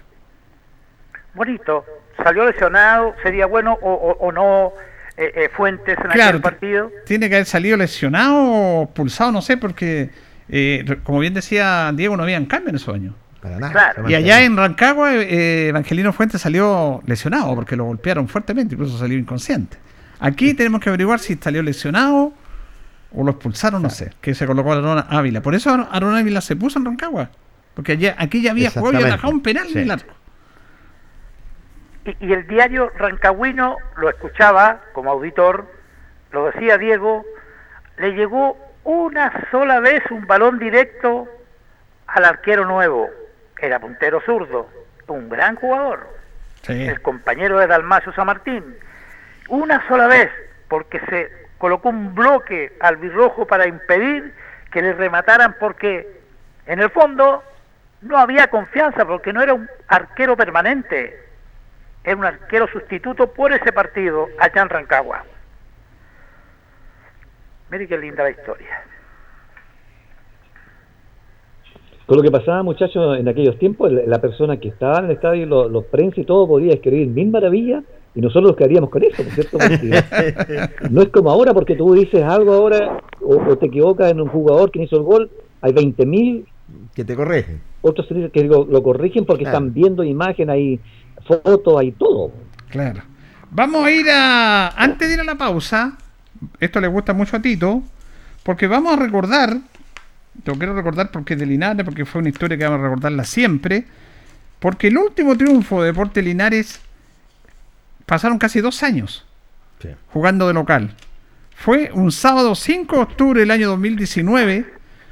Bonito. Salió lesionado. Sería bueno o, o- o no eh, eh, Fuentes en Claro, aquel partido. Tiene que haber salido lesionado o pulsado, no sé, porque eh, como bien decía Diego, no habían cambio en esos años. Para nada. Claro. Y allá en Rancagua, eh, Evangelino Fuentes salió lesionado porque lo golpearon fuertemente, incluso salió inconsciente. Aquí tenemos que averiguar si salió lesionado o lo expulsaron, no sé, que se colocó a Aaron Ávila. Por eso Aaron Ávila se puso en Rancagua, porque allá, aquí ya había jugado y atajado un penal Sí. en el arco. Y, y el diario Rancagüino lo escuchaba como auditor, lo decía Diego, le llegó una sola vez un balón directo al arquero nuevo. Era puntero zurdo, un gran jugador, Sí. el compañero de Dalmacio San Martín. Una sola vez, porque se colocó un bloque al birrojo para impedir que le remataran, porque en el fondo no había confianza, porque no era un arquero permanente era un arquero sustituto por ese partido allá en Rancagua. Mire qué linda la historia. Con lo que pasaba, muchachos, en aquellos tiempos, la persona que estaba en el estadio, los, los prensa y todo, podía escribir mil maravillas y nosotros nos quedaríamos con eso, ¿no es cierto? Porque no es como ahora, porque tú dices algo ahora o, o te equivocas en un jugador que hizo el gol, hay 20 mil Que te corrige. otros que lo, lo corrigen porque Claro. están viendo imagen, hay fotos, hay todo. Claro. Vamos a ir a. Antes de ir a la pausa, esto le gusta mucho a Tito, porque vamos a recordar. Lo quiero recordar porque es de Linares, porque fue una historia que vamos a recordarla siempre. Porque el último triunfo de Deporte Linares pasaron casi dos años Sí. jugando de local. Fue un sábado 5 de octubre del año 2019,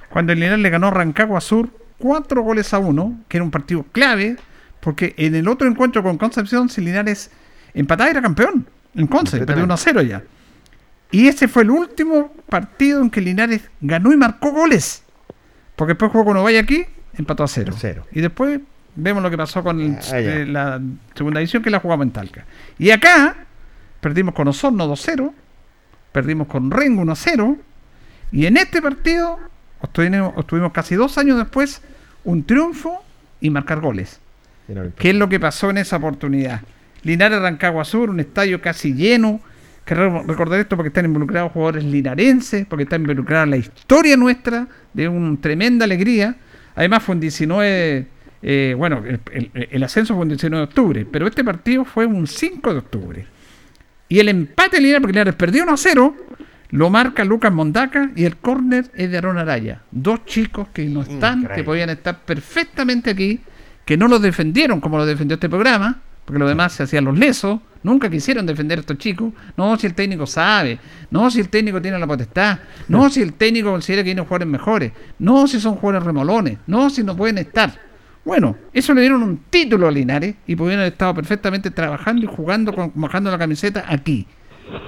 cuando el Linares le ganó a Rancagua Sur 4 goles a 1, que era un partido clave, porque en el otro encuentro con Concepción, si Linares empataba era campeón en Conce, perdió 1 a 0 ya. Y ese fue el último partido en que Linares ganó y marcó goles. Porque después jugó con Ovalle aquí, empató a 0. Cero. Y después vemos lo que pasó con el- Ah, eh, la segunda edición que la jugamos en Talca. Y acá perdimos con Osorno 2-0, perdimos con Rengo 1-0, y en este partido obtuvimos, obtuvimos casi dos años después un triunfo y marcar goles. ¿Qué es lo que pasó en esa oportunidad? Linares Rancagua Sur, un estadio casi lleno. Que re- recordar esto porque están involucrados jugadores linarenses, porque está involucrada la historia nuestra de una tremenda alegría. Además fue un 19, eh, bueno, el, el- el ascenso fue un 19 de octubre, pero este partido fue un 5 de octubre. Y el empate de Linares, porque Linares perdió 1 a 0, lo marca Lucas Mondaca y el córner es de Aaron Araya. Dos chicos que no están, que podían estar perfectamente aquí, que no los defendieron como lo defendió este programa, porque los demás se hacían los lesos, nunca quisieron defender a estos chicos. No, si el técnico sabe, no, si el técnico tiene la potestad, no, si el técnico considera que unos jugadores mejores, no, si son jugadores remolones, no, si no pueden estar. Bueno, eso le dieron un título a Linares y pudieron haber estado perfectamente trabajando y jugando, bajando la camiseta aquí.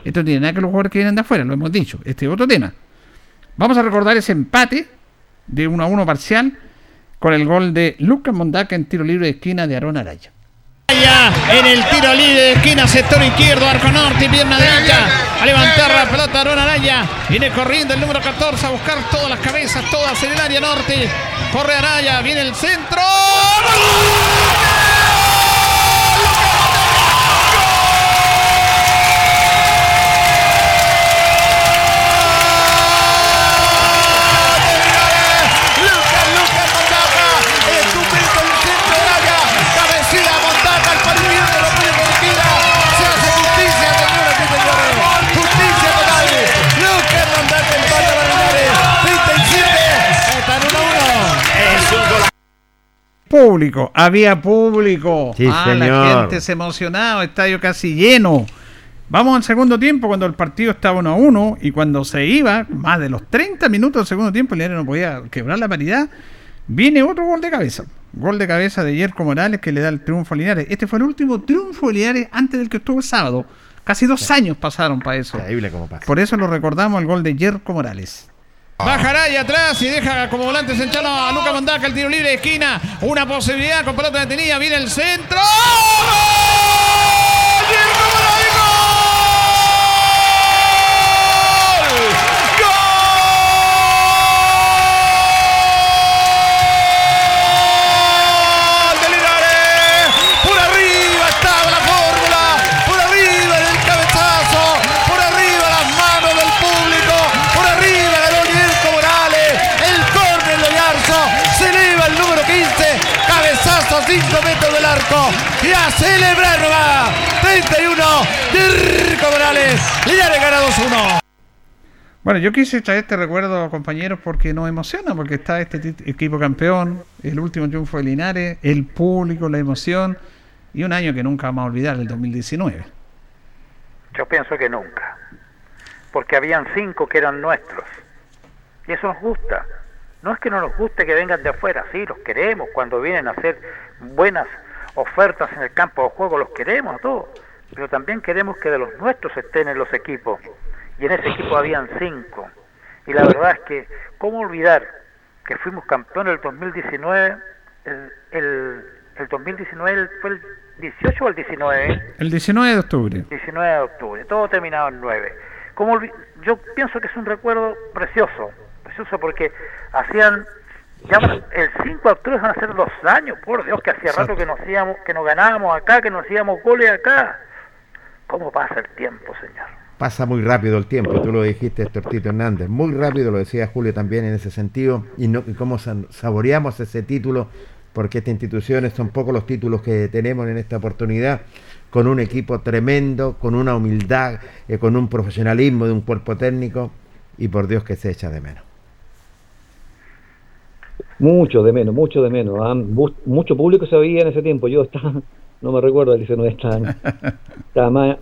Esto no tiene nada que los jugadores que vienen de afuera, lo hemos dicho. Este es otro tema. Vamos a recordar ese empate de 1 a 1 parcial con el gol de Lucas Mondaca en tiro libre de esquina de Aaron Araya. En el tiro libre de esquina, sector izquierdo, arco norte y pierna derecha. A levantar la pelota Aaron Araya. Viene corriendo el número 14 a buscar todas las cabezas, todas en el área norte. Corre Araya, viene el centro. Lucas, Público, había público. Sí, ah, la señor. gente se emocionaba, estadio casi lleno. Vamos al segundo tiempo cuando el partido estaba 1 a 1 y cuando se iba, más de los 30 minutos del segundo tiempo, el no podía quebrar la paridad. Viene otro gol de cabeza. Gol de cabeza de Yerko Morales que le da el triunfo a Linares. Este fue el último triunfo de Linares antes del que estuvo el sábado. Casi dos años pasaron para eso. Increíble cómo pasa. Por eso lo recordamos el gol de Yerko Morales. Bajará ahí atrás y deja como volante central a Luca Mondaca, el tiro libre de esquina. Una posibilidad con pelota detenida. Viene el centro. ¡Gol! A celebrar nomás. 31. Yerko Morales. Linares gana 2-1. Bueno, yo quise traer este recuerdo, compañeros, porque nos emociona, porque está este equipo campeón, el último triunfo de Linares, el público, la emoción, y un año que nunca vamos a olvidar, el 2019. Yo pienso que nunca. Porque habían cinco que eran nuestros. Y eso nos gusta. No es que no nos guste que vengan de afuera, sí, los queremos. Cuando vienen a hacer buenas ofertas en el campo de juego, los queremos a todos. Pero también queremos que de los nuestros estén en los equipos. Y en ese equipo habían cinco. Y la verdad es que, ¿cómo olvidar que fuimos campeones el 2019? El, el, el 2019 fue el 18 o el 19? El 19 de octubre. 19 de octubre, todo terminado en 9. Como yo pienso que es un recuerdo precioso, precioso porque hacían, ya el 5 de octubre van a ser dos años, por Dios, que hacía rato que nos, hacíamos, que nos ganábamos acá, que nos hacíamos goles acá. ¿Cómo pasa el tiempo, señor? Pasa muy rápido el tiempo, tú lo dijiste, Tortito Hernández. Muy rápido, lo decía Julio también en ese sentido. Y, no, y cómo saboreamos ese título, porque estas instituciones son pocos los títulos que tenemos en esta oportunidad, con un equipo tremendo, con una humildad, eh, con un profesionalismo de un cuerpo técnico, y por Dios que se echa de menos. Mucho de menos, mucho de menos. ah, Mucho público se veía en ese tiempo. Yo estaba, no me recuerdo, el 19 estaba, estaba más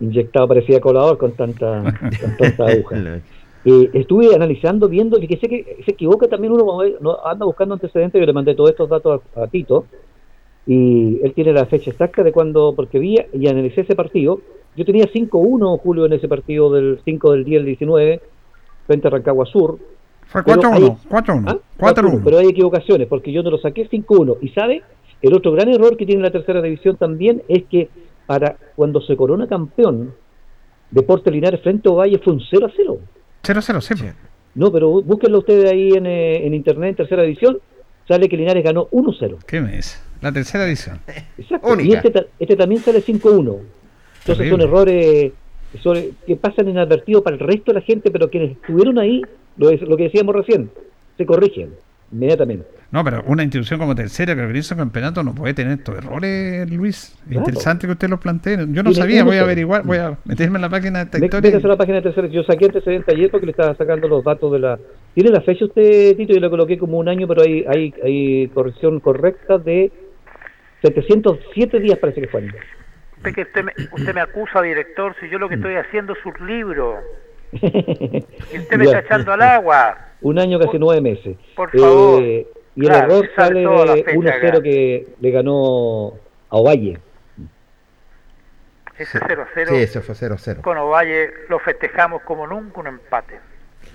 inyectado, parecía colador con tanta, con tanta aguja. Eh, estuve analizando, viendo, y que sé que se equivoca también uno cuando no- anda buscando antecedentes. Yo le mandé todos estos datos a, a Tito, y él tiene la fecha exacta de cuando, porque vi y analicé ese partido. Yo tenía 5-1, Julio, en ese partido del 5 del día del 19, frente a Rancagua Sur. Fue Pero 4-1, hay- 4-1, ¿Ah? 4-1. Pero hay equivocaciones, porque yo no lo saqué 5-1. Y sabe, el otro gran error que tiene la tercera división también es que para cuando se corona campeón, Deporte Linares frente a Ovalle fue un 0-0. 0-0, sí. No, pero bú- búsquenlo ustedes ahí en, eh, en internet, en tercera división, sale que Linares ganó 1-0. ¿Qué mes? La tercera edición. Exacto. Y este, ta- este también sale 5-1. Entonces son errores son- que pasan inadvertidos para el resto de la gente, pero quienes estuvieron ahí, lo, es- lo que decíamos recién, se corrigen inmediatamente. No, pero una institución como tercera que organiza un campeonato no puede tener estos errores, Luis. Claro. Interesante que usted los plantee. Yo no sabía, voy a averiguar, voy a meterme en la página de esta historia. A la página de tercera. Yo saqué antecedente ayer porque le estaba sacando los datos de la. ¿Tiene la fecha usted, Tito? Yo le coloqué como un año, pero hay, hay, hay corrección correcta de 707 días, parece que fue. Usted, que usted, me, usted me acusa, director, si yo lo que estoy haciendo es un libro. Y usted me está echando al agua. Un año, casi nueve meses. por favor. Eh, y Claro, el error se sabe sale toda la de fecha 1-0 acá. que le ganó a Ovalle. Ese 0-0 Sí, eso fue 0-0. con Ovalle lo festejamos como nunca un empate.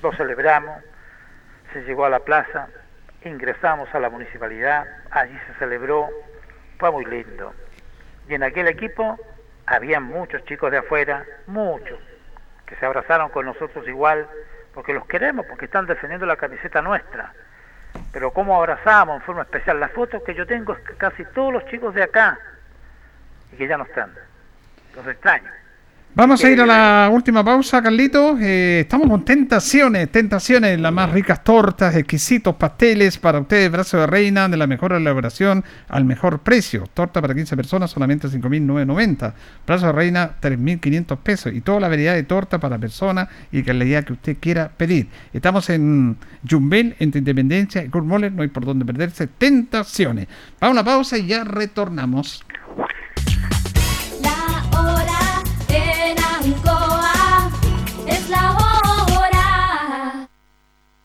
Lo celebramos, se llegó a la plaza, ingresamos a la municipalidad, allí se celebró, fue muy lindo. Y en aquel equipo había muchos chicos de afuera, muchos, que se abrazaron con nosotros igual, porque los queremos, porque están defendiendo la camiseta nuestra. Pero cómo abrazamos en forma especial. Las fotos que yo tengo es casi todos los chicos de acá, y que ya no están. Los extraño. Vamos a ir a la última pausa, Carlitos. Eh, estamos con tentaciones, tentaciones, las más ricas tortas, exquisitos pasteles para ustedes, brazo de reina, de la mejor elaboración al mejor precio. Torta para 15 personas, solamente 5.990. Brazo de reina, 3.500 pesos. Y toda la variedad de torta para personas y calidad que usted quiera pedir. Estamos en Jumbel, entre Independencia y Kurt Moller, no hay por dónde perderse. Tentaciones. Vamos a una pausa y ya retornamos.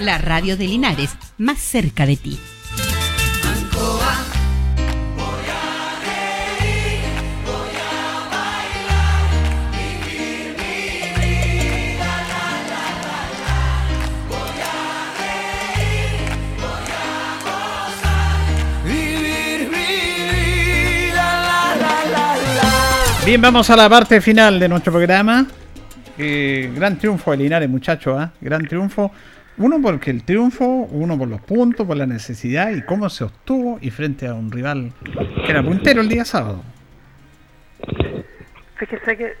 La radio de Linares, más cerca de ti. Bien, vamos a la parte final de nuestro programa. Eh, gran triunfo de Linares, muchachos, ¿ah? gran triunfo. Uno porque el triunfo, uno por los puntos, por la necesidad y cómo se obtuvo y frente a un rival que era puntero el día sábado. Fíjese que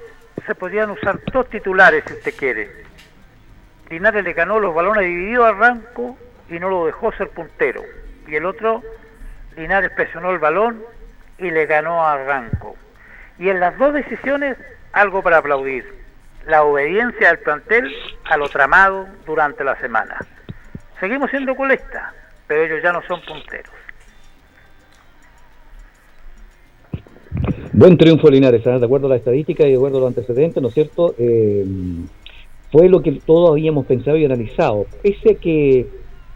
se podrían usar dos titulares si usted quiere. Linares le ganó los balones divididos a Ranco y no lo dejó ser puntero. Y el otro, Linares presionó el balón y le ganó a Ranco. Y en las dos decisiones, algo para aplaudir. La obediencia del plantel a lo tramado durante la semana. Seguimos siendo colecta, pero ellos ya no son punteros. Buen triunfo Linares, ¿ah? de acuerdo a la estadística y de acuerdo a los antecedentes, ¿no es cierto? Eh, fue lo que todos habíamos pensado y analizado. Pese a que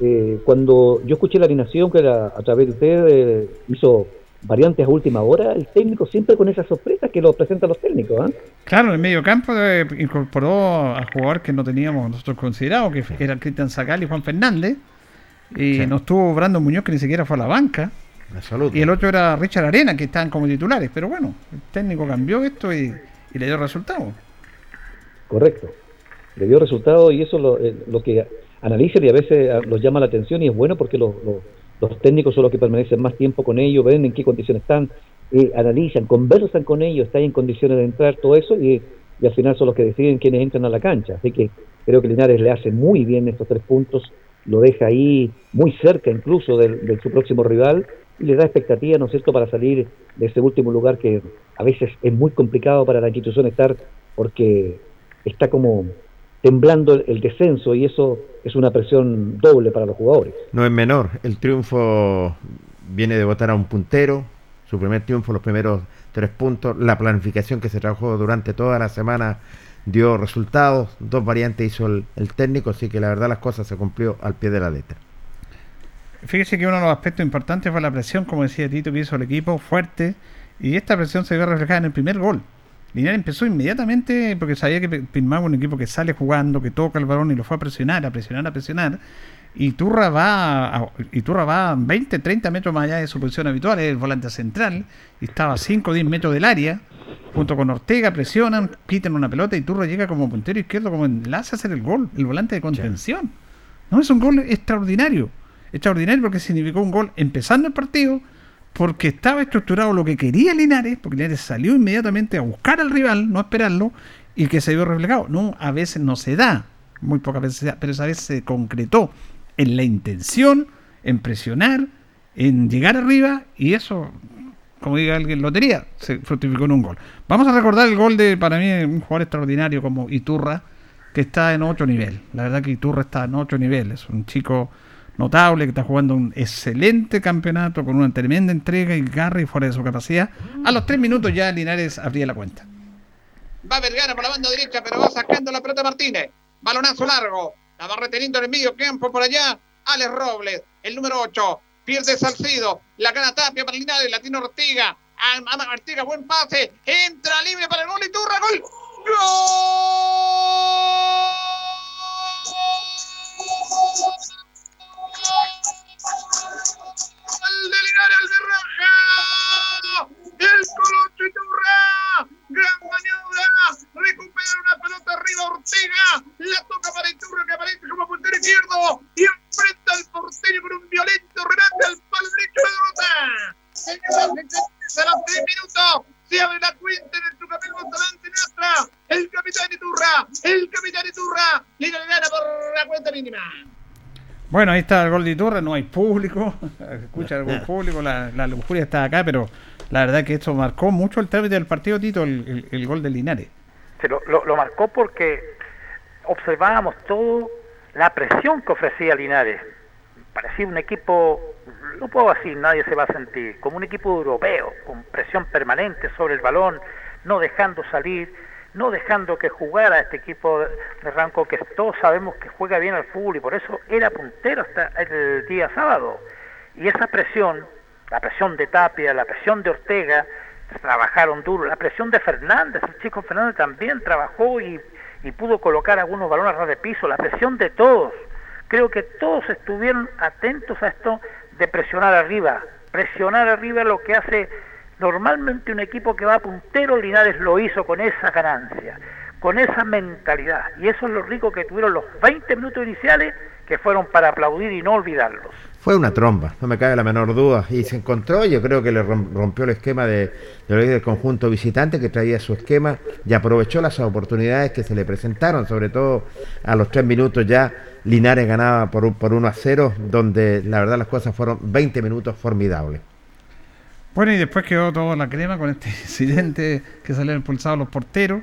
eh, cuando yo escuché la alineación que era a través de usted eh, hizo variantes a última hora, el técnico siempre con esas sorpresas que lo presentan los técnicos. ¿ah? Claro, en el medio campo eh, incorporó a jugador que no teníamos nosotros considerado, que era Cristian Zagal y Juan Fernández. Y Sí. no estuvo Brandon Muñoz, que ni siquiera fue a la banca. Y el otro era Richard Arena, que estaban como titulares. Pero bueno, el técnico cambió esto y, y le dio resultado. Correcto. Le dio resultado y eso lo, eh, lo que analizan y a veces ah, los llama la atención y es bueno porque los, los, los técnicos son los que permanecen más tiempo con ellos, ven en qué condiciones están, eh, analizan, conversan con ellos, están en condiciones de entrar, todo eso y, al final son los que deciden quiénes entran a la cancha. Así que creo que Linares le hace muy bien estos tres puntos, lo deja ahí muy cerca incluso del- de su próximo rival y le da expectativa, ¿no es cierto?, para salir de ese último lugar que a veces es muy complicado para la institución estar porque está como temblando el, descenso y eso es una presión doble para los jugadores. No es menor. El triunfo viene de votar a un puntero. Su primer triunfo, los primeros tres puntos. La planificación que se trabajó durante toda la semana dio resultados. Dos variantes hizo el, el técnico, así que la verdad las cosas se cumplió al pie de la letra. Fíjese que uno de los aspectos importantes fue la presión, como decía Tito, que hizo el equipo fuerte. Y esta presión se vio reflejada en el primer gol. Linares empezó inmediatamente porque sabía que es un equipo que sale jugando, que toca el balón y lo fue a presionar, a presionar, a presionar. Y Turra va, a, y Turra va 20, 30 metros más allá de su posición habitual, es el volante central, y estaba a 5 o 10 metros del área, junto con Ortega, presionan, quitan una pelota y Turra llega como puntero izquierdo, como enlace a hacer el gol, el volante de contención. No, es un gol extraordinario. Extraordinario porque significó un gol empezando el partido, porque estaba estructurado lo que quería Linares, porque Linares salió inmediatamente a buscar al rival, no a esperarlo, y que se vio reflejado. No, a veces no se da, muy pocas veces pero esa vez se concretó en la intención, en presionar, en llegar arriba, y eso, como diga alguien, lotería, se fructificó en un gol. Vamos a recordar el gol de, para mí, un jugador extraordinario como Iturra, que está en otro nivel. La verdad que Iturra está en otro nivel, es un chico notable que está jugando un excelente campeonato con una tremenda entrega y garra y fuera de su capacidad. A los tres minutos ya Linares abría la cuenta. Va Vergara por la banda derecha, pero va sacando la pelota Martínez. Balonazo largo. La va reteniendo en el medio campo por allá. Alex Robles, el número 8. Pierde Salcido. La gana Tapia para Linares. La tiene Ortiga. Ama Ortiga, buen pase. Entra libre para el gol y turra. Gol. ¡Gol de Linares de Raja! ¡El Colocho Iturra! ¡Gran maniobra! Recupera una pelota arriba Ortega. La toca para Iturra que aparece como puntero izquierdo. Y enfrenta al porteño con un violento remate al palo derecho de derrota. Señoras y a los tres minutos se abre la cuenta en el Tucapel Montalante Nastra. El capitán Iturra. El capitán Iturra. Linares gana por la cuenta mínima. Bueno, ahí está el gol de Iturra, no hay público, escucha algún público, la, la lujuria está acá, pero la verdad que esto marcó mucho el trámite del partido, Tito, el, el- el gol de Linares. Se lo, lo- lo marcó porque observábamos todo la presión que ofrecía Linares. Parecía un equipo, no puedo decir, nadie se va a sentir, como un equipo europeo, con presión permanente sobre el balón, no dejando salir, no dejando que jugara este equipo de Ranco, que todos sabemos que juega bien al fútbol y por eso era puntero hasta el día sábado. Y esa presión, la presión de Tapia, la presión de Ortega, trabajaron duro. La presión de Fernández, el chico Fernández también trabajó y, y pudo colocar algunos balones a de piso. La presión de todos. Creo que todos estuvieron atentos a esto de presionar arriba. Presionar arriba lo que hace normalmente un equipo que va puntero. Linares lo hizo con esa ganancia, con esa mentalidad. Y eso es lo rico que tuvieron los 20 minutos iniciales que fueron para aplaudir y no olvidarlos. Fue una tromba, no me cabe la menor duda. Y se encontró, yo creo que le rom- rompió el esquema de, de del conjunto visitante que traía su esquema y aprovechó las oportunidades que se le presentaron, sobre todo a los tres minutos ya. Linares ganaba por, por 1 a 0, donde la verdad las cosas fueron 20 minutos formidables. Bueno, y después quedó toda la crema con este incidente que salieron expulsados los porteros.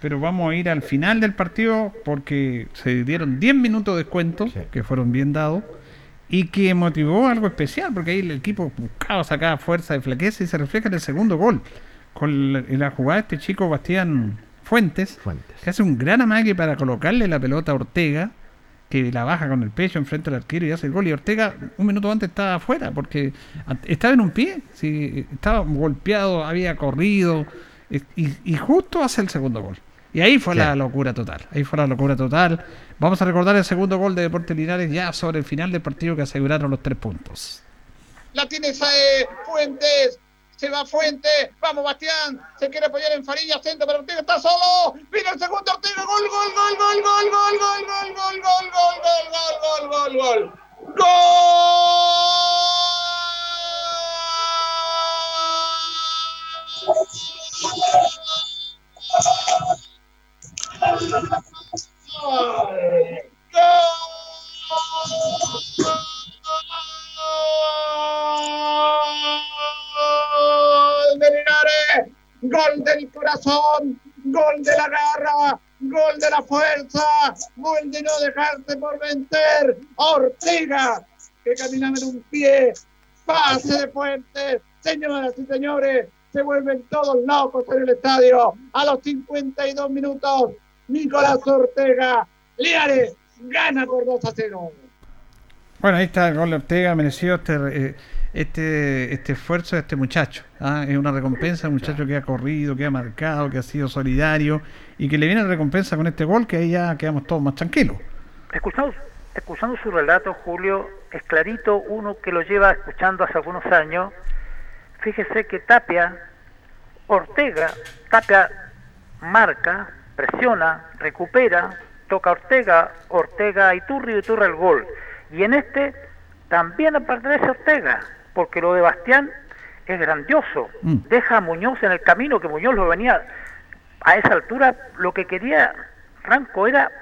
Pero vamos a ir al final del partido porque se dieron 10 minutos de descuento, que fueron bien dados, y que motivó algo especial, porque ahí el equipo buscaba, sacaba fuerza de flaqueza y se refleja en el segundo gol. Con la, jugada de este chico Bastián Fuentes, que hace un gran amague para colocarle la pelota a Ortega, que la baja con el pecho enfrente al arquero y hace el gol. Y Ortega un minuto antes estaba afuera porque estaba en un pie, sí, estaba golpeado, había corrido y, y justo hace el segundo gol. Y ahí fue la locura total. Ahí fue la locura total. Vamos a recordar el segundo gol de Deportes Linares ya sobre el final del partido que aseguraron los tres puntos. La tiene Sae, Fuentes. Se va Fuentes. Vamos, Bastián. Se quiere apoyar en Farilla. Centro, pero Ortega está solo. Vino el segundo Ortega. Gol, gol, gol, gol, gol, gol, gol, gol, gol, gol, gol, gol, gol, gol, gol. Gol de Linares, gol del corazón, gol de la garra, gol de la fuerza, gol de no dejarse por vencer. Ortega, que caminaba en un pie, pase de Fuentes. Señoras y señores, se vuelven todos locos en el estadio. A los 52 minutos, Nicolás Ortega, Linares gana por 2 a 0. Bueno, ahí está el gol de Ortega, mereció este, eh, este, este esfuerzo de este muchacho. ¿ah? Es una recompensa, un muchacho que ha corrido, que ha marcado, que ha sido solidario y que le viene la recompensa con este gol que ahí ya quedamos todos más tranquilos. Escuchando, escuchando su relato, Julio, es clarito uno que lo lleva escuchando hace algunos años. Fíjese que Tapia, Ortega, Tapia marca, presiona, recupera, toca Ortega, Ortega Iturri y Iturri el gol. Y en este también aparece Ortega, porque lo de Bastián es grandioso. Deja a Muñoz en el camino, que Muñoz lo venía a esa altura, lo que quería Franco era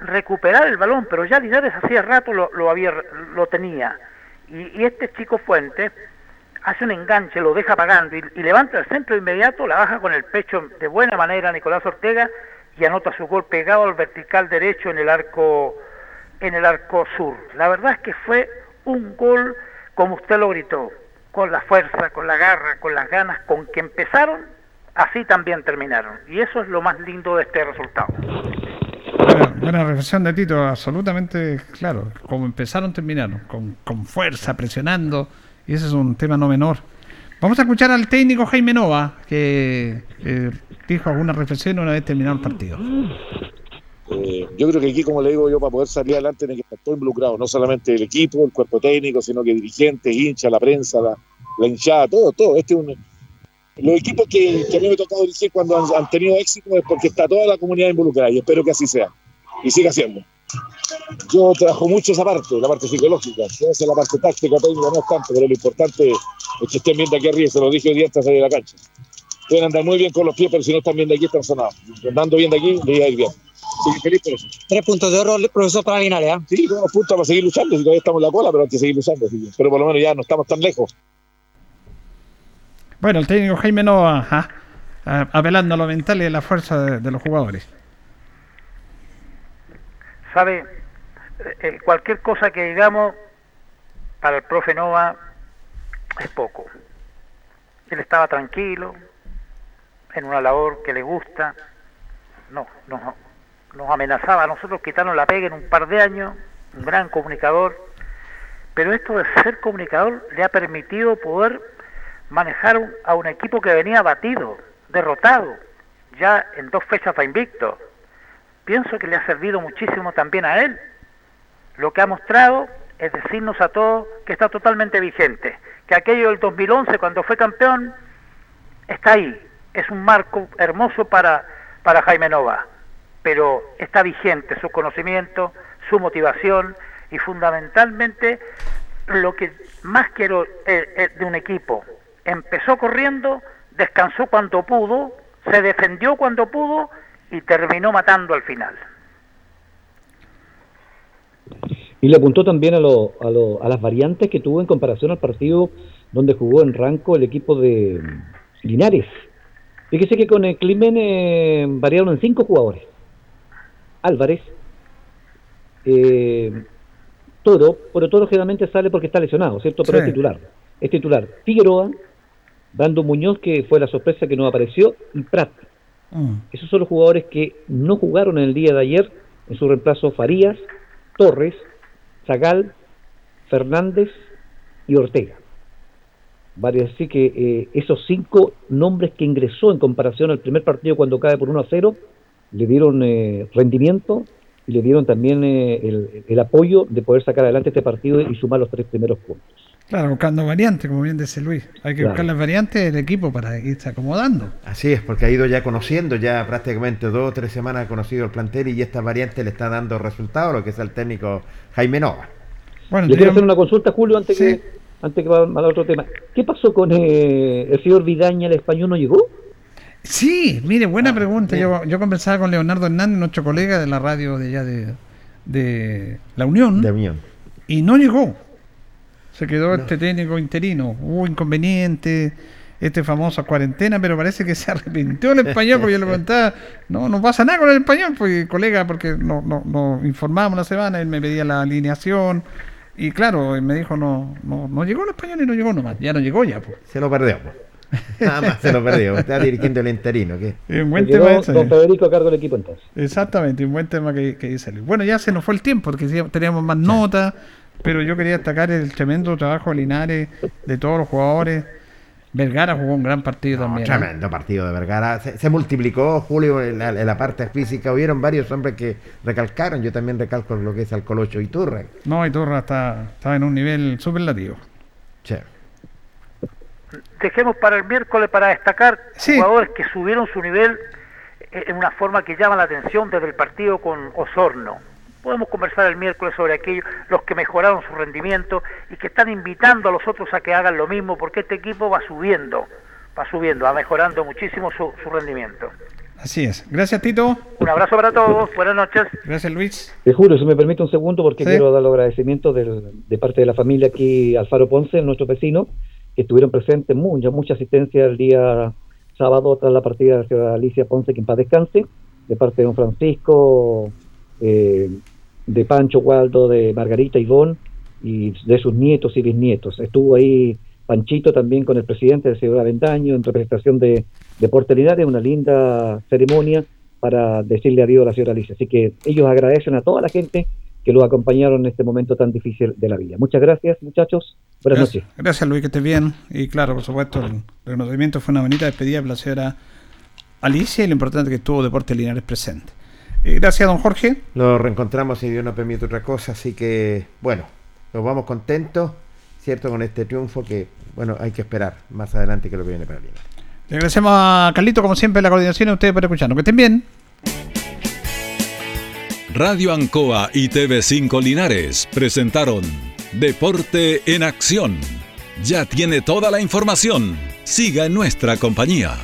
recuperar el balón, pero ya Linares hacía rato lo, lo había lo tenía. Y, y este chico Fuentes hace un enganche, lo deja pagando y, y levanta el centro inmediato, la baja con el pecho de buena manera Nicolás Ortega y anota su gol pegado al vertical derecho en el arco en el arco sur. La verdad es que fue un gol como usted lo gritó, con la fuerza, con la garra, con las ganas, con que empezaron, así también terminaron. Y eso es lo más lindo de este resultado. Buena, reflexión de Tito, absolutamente claro. Como empezaron, terminaron. Con, con fuerza, presionando. Y ese es un tema no menor. Vamos a escuchar al técnico Jaime Nova, que eh, dijo alguna reflexión una vez terminado el partido. Eh, yo creo que aquí, como le digo yo, para poder salir adelante tiene que estar todo involucrado, no solamente el equipo, el cuerpo técnico, sino que dirigentes, hinchas, la prensa, la, la hinchada, todo, todo. Este es un, los equipos que, que a mí me ha tocado dirigir cuando han, han tenido éxito es porque está toda la comunidad involucrada y espero que así sea y siga siendo. Yo trabajo mucho esa parte, la parte psicológica, esa es la parte táctica, técnica, no es tanto, pero lo importante es que estén bien de aquí arriba, se lo dije hoy día antes de salir de la cancha. Pueden andar muy bien con los pies, pero si no están bien de aquí, están sonados. Andando bien de aquí, les iba a ir bien. Sí, feliz por eso. Tres puntos de oro, profesor, para Linares. ¿ah? Sí, tenemos puntos para seguir luchando, si todavía estamos en la cola, pero hay que seguir luchando. así que- pero por lo menos ya no estamos tan lejos. Bueno, el técnico Jaime Nova, ajá, apelando a lo mental y a la fuerza de, de los jugadores. ¿Sabe? Eh, eh, cualquier cosa que digamos para el profe Nova es poco. Él estaba tranquilo, en una labor que le gusta. No, no, no, nos amenazaba a nosotros quitarnos la pega en un par de años, un gran comunicador. Pero esto de ser comunicador le ha permitido poder manejar un- a un equipo que venía batido, derrotado, ya en dos fechas va invicto. Pienso que le ha servido muchísimo también a él. Lo que ha mostrado es decirnos a todos que está totalmente vigente, que aquello del 2011 cuando fue campeón está ahí, es un marco hermoso para, para Jaime Nova, pero está vigente su conocimiento, su motivación y fundamentalmente lo que más quiero eh, eh, de un equipo. Empezó corriendo, descansó cuando pudo, se defendió cuando pudo y terminó matando al final. Y le apuntó también a, lo, a, lo, a las variantes que tuvo en comparación al partido donde jugó en Ranco el equipo de Linares. Fíjese que con el Climen eh, variaron en cinco jugadores. Álvarez, eh, Toro, pero Toro generalmente sale porque está lesionado, ¿cierto? Pero Sí. es titular. Es titular. Figueroa, Dando Muñoz, que fue la sorpresa que no apareció, y Prat. Mm. Esos son los jugadores que no jugaron en el día de ayer. En su reemplazo, Farías, Torres, Zagal, Fernández y Ortega. Vale decir que eh, esos cinco nombres que ingresó en comparación al primer partido cuando cae por 1 a 0, le dieron eh, rendimiento y le dieron también eh, el, el apoyo de poder sacar adelante este partido y sumar los tres primeros puntos. Claro, buscando variantes, como bien dice Luis. Hay que Claro. buscar las variantes del equipo para irse acomodando. Así es, porque ha ido ya conociendo, ya prácticamente dos o tres semanas ha conocido el plantel y esta variante le está dando resultados, lo que es el técnico Jaime Nova. Bueno, Yo quiero hacer una consulta, Julio, antes que antes que va al otro tema. ¿Qué pasó con eh, el señor Vidaña, el español no llegó? Sí, mire, buena Ah, pregunta. Yo, yo conversaba con Leonardo Hernández, nuestro colega de la radio de allá de, de La Unión. De Unión. Y no llegó. Se quedó este técnico interino. Hubo inconveniente, este famoso cuarentena, pero parece que se arrepintió el español, porque yo le preguntaba, no, no pasa nada con el español, porque colega, porque no, no, no informábamos la semana, él me pedía la alineación. Y claro, él me dijo, no, no, no llegó el español y no llegó nomás. Ya no llegó ya, pues. Se lo perdió. pues. Nada más se lo perdió. Está dirigiendo el interino. ¿qué? Y un buen tema ese. don Federico a cargo del equipo entonces. Exactamente, un buen tema que, que dice. Bueno, ya se nos fue el tiempo porque teníamos más notas, pero yo quería destacar el tremendo trabajo de Linares, de todos los jugadores. Vergara jugó un gran partido también. ¿eh? Tremendo partido de Vergara. Se, se multiplicó, Julio, en la, en la parte física. Hubieron varios hombres que recalcaron. Yo también recalco lo que es al Colocho y Turre. No, y Torra está, está en un nivel superlativo. Sí. Dejemos para el miércoles para destacar jugadores que subieron su nivel en una forma que llama la atención desde el partido con Osorno. Podemos conversar el miércoles sobre aquellos, los que mejoraron su rendimiento y que están invitando a los otros a que hagan lo mismo, porque este equipo va subiendo, va subiendo, va mejorando muchísimo su, su rendimiento. Así es. Gracias, Tito. Un abrazo para todos, buenas noches. Gracias, Luis. Te juro, si me permite un segundo, porque Sí. quiero dar los agradecimientos del- de parte de la familia aquí, Alfaro Ponce, nuestro vecino, que estuvieron presentes, mucha, mucha asistencia el día sábado tras la partida de la señora Alicia Ponce, que en paz descanse, de parte de don Francisco, eh, de Pancho Waldo, de Margarita Ivón y de sus nietos y bisnietos. Estuvo ahí Panchito también con el presidente del señor Avendaño en representación de Deporte Linares, una linda ceremonia para decirle adiós a la señora Alicia. Así que ellos agradecen a toda la gente que los acompañaron en este momento tan difícil de la vida. Muchas gracias, muchachos. Buenas Gracias, noches. gracias, Luis, que estés bien. Y claro, por supuesto, el reconocimiento fue una bonita despedida de la señora Alicia y lo importante que estuvo Deporte Linares presente. Eh, gracias, don Jorge. Nos reencontramos si Dios nos permite otra cosa. Así que, bueno, nos vamos contentos, ¿cierto? Con este triunfo que, bueno, hay que esperar más adelante que lo que viene para Linares. Le agradecemos a Carlito, como siempre, la coordinación y a ustedes por escucharnos. Que estén bien. Radio Ancoa y TV5 Linares presentaron Deporte en Acción. Ya tiene toda la información. Siga en nuestra compañía.